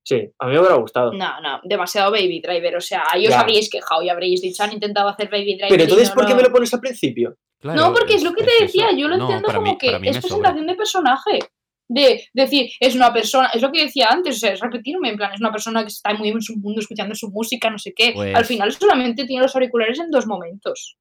Sí, a mí me hubiera gustado. No, no, demasiado Baby Driver. O sea, ahí os Ya. habríais quejado y habríais dicho, han intentado hacer Baby Driver. Pero entonces, no ¿por qué lo- me lo pones al principio? Claro, No, porque es lo que te eso. decía, yo lo No, entiendo como mí- que es me sobra. presentación de personaje. De decir, es una persona, es lo que decía antes, o sea, es repetirme, en plan, es una persona que está muy en su mundo escuchando su música, no sé qué. Pues- Al final solamente tiene los auriculares en dos momentos.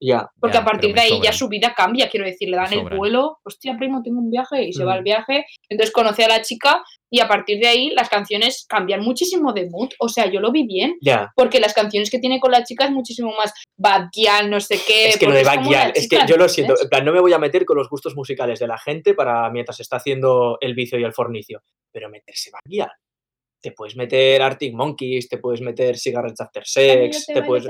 Ya. Porque Ya, a partir de ahí ya su vida cambia, quiero decir, le dan el vuelo, hostia, primo, tengo un viaje, y se va Mm. al viaje, entonces conoce a la chica y a partir de ahí las canciones cambian muchísimo de mood, o sea, yo lo vi bien, Ya. porque las canciones que tiene con la chica es muchísimo más bad girl, no sé qué. Es que lo de la es que yo lo siento, en plan, no me voy a meter con los gustos musicales de la gente para mientras está haciendo el vicio y el fornicio, pero meterse Backyard. Te puedes meter Arctic Monkeys, te puedes meter Cigarettes After Sex, te puedes...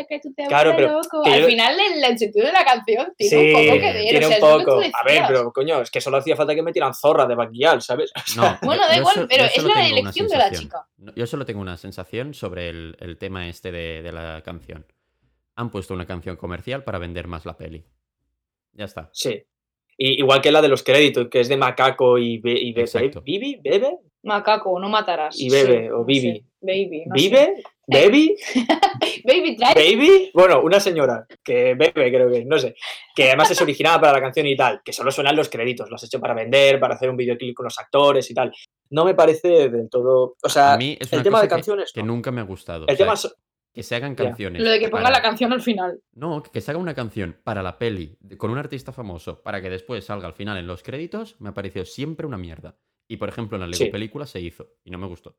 Claro, pero que Al yo- final el, el sentido de la canción tiene Sí, un poco que ver, tiene o sea, un que tú poco. A ver, pero coño, es que solo hacía falta que metieran zorra de Backyard, ¿sabes? No, [laughs] Bueno, yo- da igual, so- pero es solo la tengo una elección de la sensación. chica. Yo solo tengo una sensación sobre el, el tema este de, de la canción. Han puesto una canción comercial para vender más la peli. Ya está. Sí. Y, igual que la de los créditos, que es de Macaco y, Be- y Be- Exacto. Bibi, Bebe, Macaco, no matarás. Y bebe, Sí, o Bibi. Baby, no sé. Vive, [laughs] Baby, Baby Drive. Baby, bueno, una señora que bebe, creo que, no sé, que además es originada para la canción y tal, que solo suenan los créditos, lo has hecho para vender, para hacer un videoclip con los actores y tal. No me parece del todo, o sea, a mí es el tema de que- canciones, que, no. nunca me ha gustado. el o sea, tema so- que se hagan canciones. Lo de que ponga para- la canción al final. No, que se haga una canción para la peli con un artista famoso para que después salga al final en los créditos, me ha parecido siempre una mierda. Y por ejemplo, en la Lego Sí. película se hizo y no me gustó.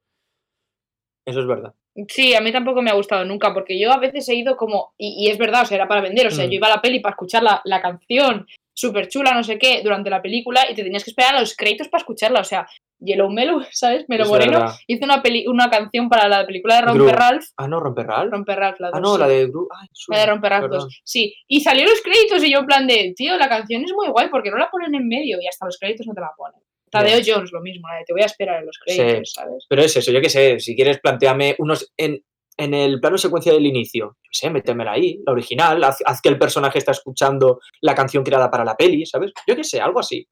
Eso es verdad. Sí, a mí tampoco me ha gustado nunca, porque yo a veces he ido como, y, y es verdad, o sea, era para vender, o sea, Mm. yo iba a la peli para escuchar la, la canción súper chula, no sé qué, durante la película, y te tenías que esperar a los créditos para escucharla, o sea, Yellow Melo, [laughs] ¿sabes? Melo Es Moreno verdad. hizo una, peli, una canción para la película de. Romper Ralph, Ah, no, romper Ralph. Romper Ralph, la Ah, no, sí. la de Gru. Ay, La de Romper Ralph perdón. 2. Sí, y salió los créditos y yo en plan de, tío, la canción es muy guay, porque no la ponen en medio? Y hasta los créditos no te la ponen. Tadeo Jones, lo mismo, la de te voy a esperar en los créditos, ¿sabes? Pero es eso, yo qué sé, si quieres plantearme unos en, en el plano secuencia del inicio, yo sé, métemela ahí, la original, haz, haz que el personaje está escuchando la canción creada para la peli, ¿sabes? Yo qué sé, algo así.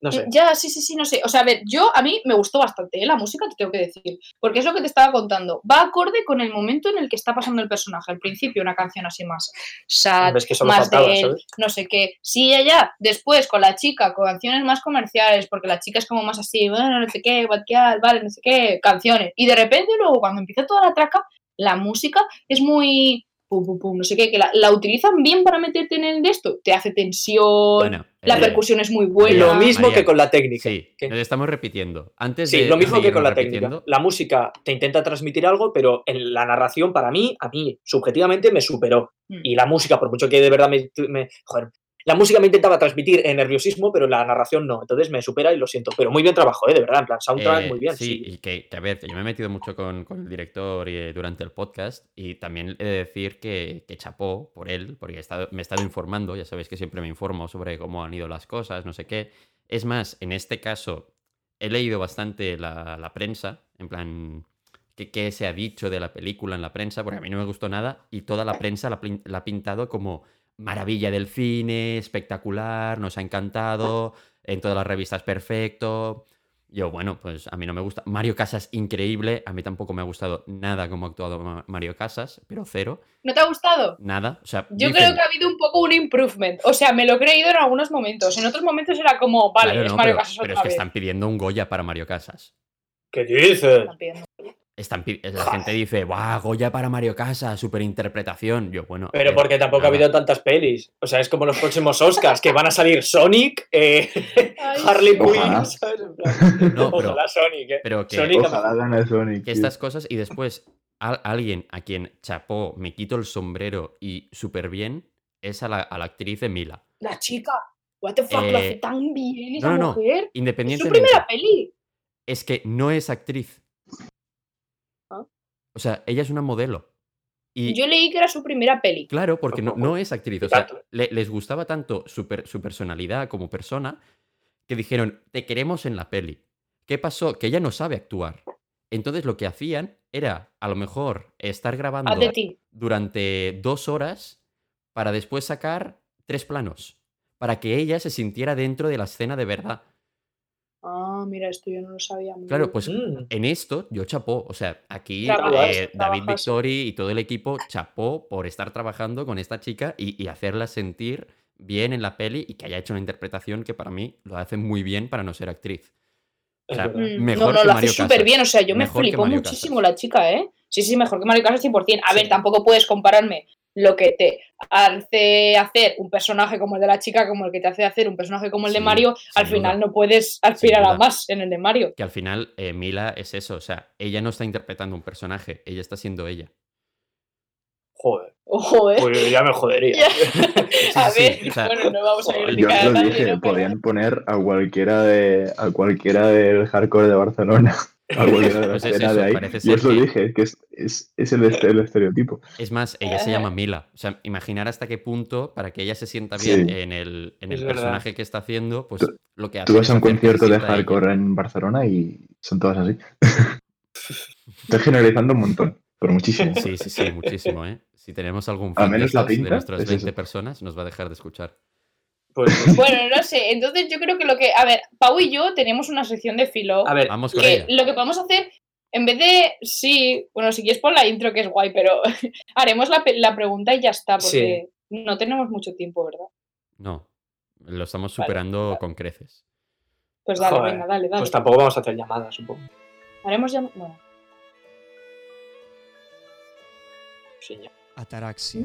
No sé. Eh, Ya, sí, sí, sí, no sé. O sea, a ver, yo a mí me gustó bastante ¿eh? la música, te tengo que decir. Porque es lo que te estaba contando. Va acorde con el momento en el que está pasando el personaje. Al principio, una canción así más sad, que más faltaba, de él, ¿sabes? no sé qué. Sí, ya, ya. Después, con la chica, con canciones más comerciales, porque la chica es como más así, bueno, no sé qué, guateal, vale, no sé qué, canciones. Y de repente, luego, cuando empieza toda la traca, la música es muy. Pum, pum, pum, no sé qué, que la, la utilizan bien para meterte en el de esto. Te hace tensión, Bueno, la eh, percusión es muy buena. Lo mismo María, que con la técnica. Sí, ¿Qué? nos estamos repitiendo. Antes Sí, de lo mismo que con la técnica. La música te intenta transmitir algo, pero en la narración, para mí, a mí, subjetivamente, me superó. Mm. Y la música, por mucho que de verdad me, me- joder, la música me intentaba transmitir eh, nerviosismo, pero la narración no. Entonces me supera y lo siento. Pero muy bien trabajo, ¿eh? De verdad, en plan, soundtrack, Eh, muy bien. Sí, Sí, y que, a ver, yo me he metido mucho con, con el director eh, durante el podcast y también he de decir que, que chapó por él, porque he estado- me he estado informando, ya sabéis que siempre me informo sobre cómo han ido las cosas, no sé qué. Es más, en este caso, he leído bastante la, la prensa, en plan, qué se ha dicho de la película en la prensa, porque a mí no me gustó nada y toda la prensa la ha pintado como maravilla del cine, espectacular, nos ha encantado, en todas las revistas perfecto. Yo, bueno, pues a mí no me gusta. Mario Casas, increíble. A mí tampoco me ha gustado nada cómo ha actuado Ma- Mario Casas, pero cero. ¿No te ha gustado? Nada. O sea, Yo dicen- creo que ha habido un poco un improvement. O sea, me lo he creído en algunos momentos. En otros momentos era como, vale, Claro, es no, Mario pero, Casas pero otra es que vez. están pidiendo un Goya para Mario Casas. ¿Qué dices? Están la gente dice, ¡guau! Goya para Mario Casas, super interpretación. Yo, bueno. Pero eh, porque tampoco ha habido tantas pelis. O sea, es como los próximos Oscars, que van a salir Sonic, eh, Ay, Harley. Quinn, ¿sabes? No, pero- Ojalá Sonic, ¿eh? Pero que, Sonic- Ojalá gane Sonic. que estas cosas y después al- alguien a quien chapó, me quito el sombrero y súper bien, es a la, a la actriz de Mila. La chica. What the fuck, lo hace Eh, tan bien esa no, no, no. mujer. Es su Independientemente. primera peli. es que no es actriz. O sea, ella es una modelo. Y Yo leí que era su primera peli. claro, porque no, no es actriz. O sea, le- les gustaba tanto su, per- su personalidad como persona que dijeron, te queremos en la peli. ¿Qué pasó? Que ella no sabe actuar. Entonces lo que hacían era, a lo mejor, estar grabando Haz de ti. durante dos horas para después sacar tres planos. Para que ella se sintiera dentro de la escena de verdad. Ah, mira, esto yo no lo sabía. muy Claro, bien. pues Mm. en esto yo chapó. O sea, aquí Trabajas, eh, David. Victori y todo el equipo chapó por estar trabajando con esta chica y, y hacerla sentir bien en la peli y que haya hecho una interpretación que para mí lo hace muy bien para no ser actriz. O sea. Mm, mejor no, no, que lo hace súper bien. O sea, yo me Mejor flipó muchísimo Casas. la chica, ¿eh? Sí, sí, mejor que Mario Casas 100%. A Sí. ver, tampoco puedes compararme lo que te hace hacer un personaje como el de la chica, como el que te hace hacer un personaje como el de Mario. Al final duda. no puedes aspirar a más en el de Mario. Que al final eh, Mila es eso. O sea, ella no está interpretando un personaje, ella está siendo ella. Joder, ¿eh? pues ya me jodería. [laughs] [laughs] A sí, ver, o sea, bueno, no vamos a yo Yo os a lo dije, podían poner a cualquiera de a cualquiera del hardcore de Barcelona. A cualquiera de la Pues es eso, de ahí. parece Yo ser os lo que- dije, que es, es, es el, este- el estereotipo. Es más, ella se Eh. llama Mila. O sea, imaginar hasta qué punto, para que ella se sienta bien Sí. en el, en el personaje que está haciendo, pues Tú- lo que hace Tú vas a un concierto de hardcore en Barcelona y son todas así. [laughs] Estoy generalizando un montón, pero muchísimo. Sí, sí, sí, muchísimo, ¿eh? Si tenemos algún Al fan de, menos la estos, de pinta nuestras es 20 eso. personas, nos va a dejar de escuchar. [laughs] Pues, Bueno, no sé. Entonces yo creo que lo que. A ver, Pau y yo tenemos una sección de filo. a ver, Vamos con que ella. lo que podemos hacer, en vez de. Sí, bueno, si quieres pon la intro que es guay, pero [laughs] haremos la, la pregunta y ya está, porque no tenemos mucho tiempo, ¿verdad? No, lo estamos superando vale. con creces. Pues dale, Joder, venga, dale, dale. pues tampoco vamos a hacer llamadas, supongo. Haremos ya. Bueno. señor. Ataraxia,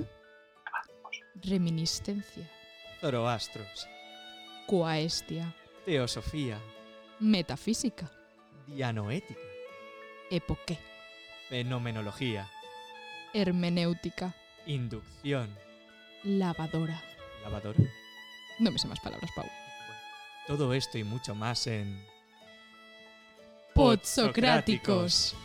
Reminiscencia. Zoroastros, Coaestia. Teosofía, Metafísica. Dianoética, Epoqué. Fenomenología, Hermenéutica. Inducción, Lavadora. Lavadora. No me sé más palabras, Pau. Todo esto y mucho más en. Podsocráticos.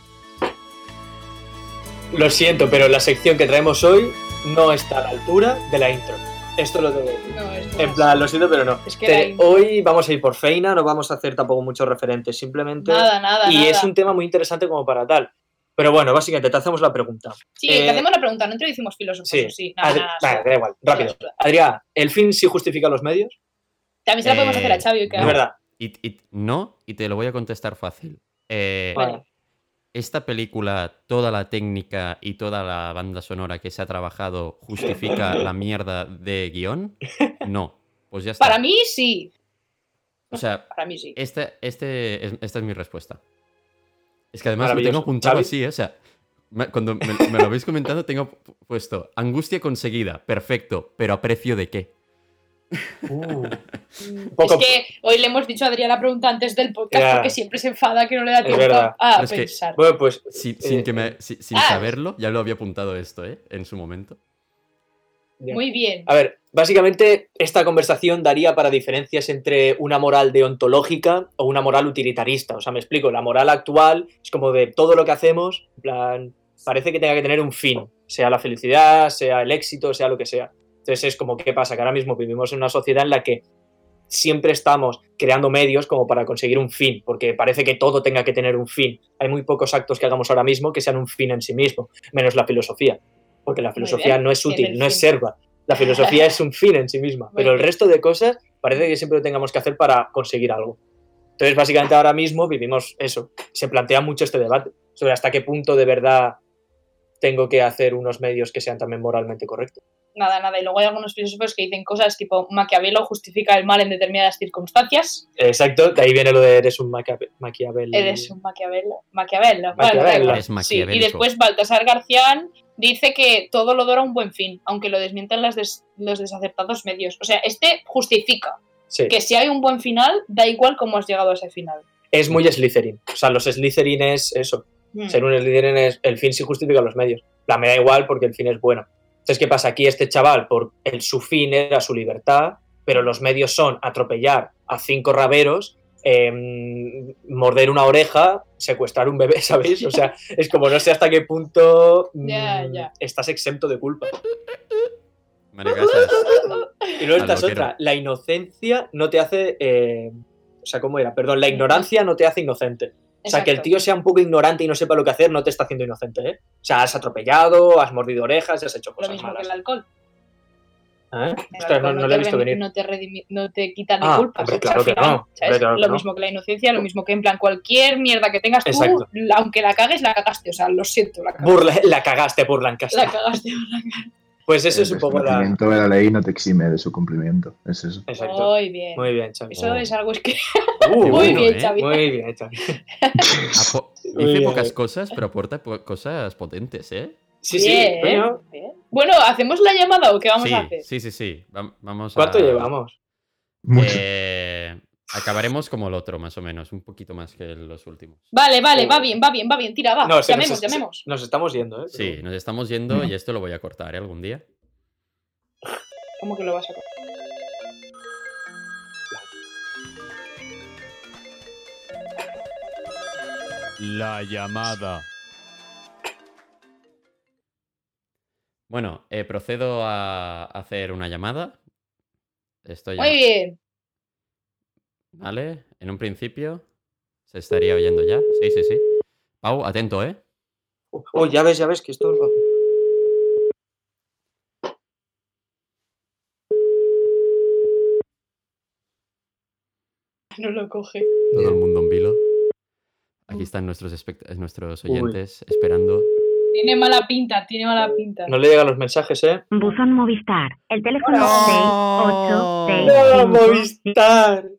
Lo siento, pero la sección que traemos hoy no está a la altura de la intro. Esto lo tengo que decir. No, es En plan, lo siento, pero no. Es que Te- hoy vamos a ir por feina, no vamos a hacer tampoco muchos referentes, simplemente. Nada, nada, y nada. es un tema muy interesante como para tal. Pero bueno, básicamente te hacemos la pregunta. Sí, eh, te hacemos la pregunta, no introducimos filósofos, Sí, ¿o sí. Nada, Adri- nada, vale, da igual, rápido. Adrián, ¿el fin sí justifica los medios? También se la podemos Eh, hacer a Xavi. que Es no. verdad. Y, y- no, y te lo voy a contestar fácil. Eh, Vale. ¿Esta película, toda la técnica y toda la banda sonora que se ha trabajado justifica la mierda de guion? No. Pues ya está. Para mí sí. O sea, Para mí sí. este, este es- esta es mi respuesta. Es que además lo tengo apuntado así, ¿eh? o sea, me- cuando me, me lo habéis comentado tengo pu- puesto angustia conseguida, perfecto, pero a precio de qué. [laughs] poco- Es que hoy le hemos dicho a Adrián la pregunta antes del podcast porque siempre se enfada que no le da tiempo a Pero es que- pensar. Bueno, pues. Sin, eh, sin que me, si- sin ah. saberlo, ya lo había apuntado esto, ¿eh? En su momento. Muy bien. A ver, básicamente esta conversación daría para diferencias entre una moral deontológica o una moral utilitarista. O sea, me explico, la moral actual es como de todo lo que hacemos, en plan, parece que tenga que tener un fin, sea la felicidad, sea el éxito, sea lo que sea. Entonces es como, ¿qué pasa? Que ahora mismo vivimos en una sociedad en la que siempre estamos creando medios como para conseguir un fin, porque parece que todo tenga que tener un fin. Hay muy pocos actos que hagamos ahora mismo que sean un fin en sí mismo, menos la filosofía, porque la filosofía bien, no es útil, no es serva. La filosofía es un fin en sí misma, Muy pero el resto de cosas parece que siempre lo tengamos que hacer para conseguir algo. Entonces, básicamente ahora mismo vivimos eso. Se plantea mucho este debate sobre hasta qué punto de verdad tengo que hacer unos medios que sean también moralmente correctos. Nada, nada. Y luego hay algunos filósofos que dicen cosas tipo Maquiavelo justifica el mal en determinadas circunstancias. Exacto, de ahí viene lo de eres un Maquiavel. Maquiavel. Eres un Maquiavelo. Maquiavelo. Maquiavelo. Es Sí, y después Baltasar Garcián dice que todo lo dora un buen fin, aunque lo desmientan las des- los desacertados medios. O sea, este justifica Sí. que si hay un buen final, da igual cómo has llegado a ese final. Es muy Slytherin. O sea, los Slytherin es eso. Mm. Ser un Slytherin es el fin sí justifica los medios. La me da igual porque el fin es bueno. Entonces, ¿qué pasa? Aquí este chaval, por el, su fin era su libertad, pero los medios son atropellar a cinco raberos, em, morder una oreja, secuestrar un bebé, [laughs] ¿sabéis? O sea, es como no sé hasta qué punto mm, estás exento de culpa. Y luego esta Al es otra. La inocencia no te hace... eh, o sea, ¿cómo era? Perdón, la ignorancia no te hace inocente. O sea, que el tío sea un poco ignorante y no sepa lo que hacer no te está haciendo inocente, ¿eh? O sea, has atropellado, has mordido orejas, has hecho Lo cosas mismo que el alcohol. ¿Eh? El Ostras, no, lo he visto venir. No te, redimi- no te quita ni Ah, culpas. hombre, al claro que no. Hombre, claro lo mismo que la inocencia, lo mismo que en plan cualquier mierda que tengas tú, Exacto. la- aunque la cagues, la cagaste. O sea, lo siento, la cagaste. Burla- la cagaste por Lancaster. La cagaste. Pues eso es el un poco la... de la ley no te exime de su cumplimiento. Es eso. Exacto. Muy bien. Muy bien, Xavi. Eso es algo es que. Uh, [laughs] Muy bueno, bien, ¿eh? Xavi. Muy bien, Xavi. [laughs] Muy dice bien. pocas cosas, pero aporta po- cosas potentes, ¿eh? Sí, sí, Bien, bien. Bueno, ¿hacemos la llamada o qué vamos sí, a hacer? sí, sí, sí. Vam- Vamos ¿Cuánto a... llevamos? Mucho. Eh, acabaremos como el otro, más o menos, un poquito más que los últimos. Vale, vale, va bien, va bien, va bien, tira, va. No, nos llamemos, es- llamemos. Nos estamos yendo, ¿eh? Sí, nos estamos yendo y esto lo voy a cortar, ¿eh? Algún día. ¿Cómo que lo vas a cortar? La llamada. Bueno, eh, procedo a hacer una llamada. Estoy Muy bien. ¿Vale? En un principio se estaría oyendo ya. Sí, sí, sí. Pau, atento, ¿eh? Oh, ya ves, ya ves que esto... [laughs] No lo coge. Todo el mundo en vilo. Aquí están nuestros, espect- nuestros oyentes esperando. Tiene mala pinta, tiene mala pinta. No le llegan los mensajes, ¿eh? Buzón Movistar. El teléfono No. 686 ¡No, Movistar!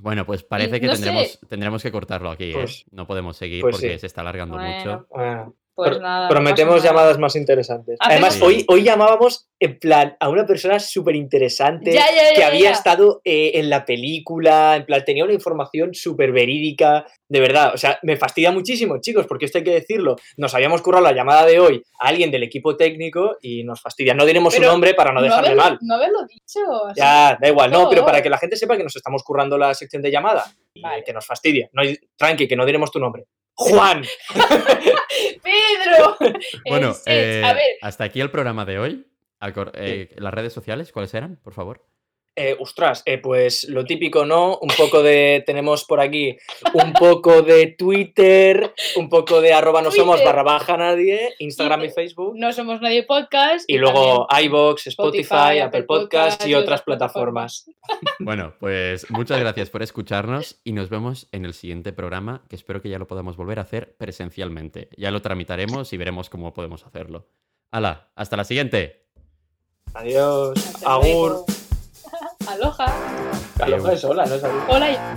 Bueno, pues parece que No tendremos, tendremos que cortarlo aquí, ¿eh? Pues- no podemos seguir pues porque sí. se está alargando Bueno. mucho. Bueno, Pues Pro- nada. no Prometemos llamadas más interesantes. Hacemos- Además, Sí. hoy, hoy llamábamos en plan a una persona súper interesante que había estado eh, en la película, en plan, tenía una información súper verídica, de verdad. O sea, me fastidia muchísimo, chicos, porque esto hay que decirlo. Nos habíamos currado la llamada de hoy a alguien del equipo técnico y nos fastidia. No diremos su nombre para no dejarle haberlo, mal. No haberlo dicho. así. Ya, da igual, no, No. pero para que la gente sepa que nos estamos currando la sección de llamada y Vale. que nos fastidia. No, tranqui, que no diremos tu nombre. Juan. [laughs] ¡Pedro! Bueno, eh, a ver, hasta aquí el programa de hoy. Acor- eh, Las redes sociales, ¿cuáles eran? Por favor. Eh, ostras, eh, pues lo típico, ¿no? Un poco de. Tenemos por aquí un poco de Twitter, un poco de arroba no somos barra baja nadie, Instagram y. Facebook. no somos nadie podcast. Y luego iBox, Spotify, Apple Podcast y otras plataformas. Bueno, pues muchas gracias por escucharnos y nos vemos en el siguiente programa, que espero que ya lo podamos volver a hacer presencialmente. Ya lo tramitaremos y veremos cómo podemos hacerlo. ¡Hala! ¡Hasta la siguiente! Adiós. Hasta Agur. Aloha. Aloha es sola, no es. Hola.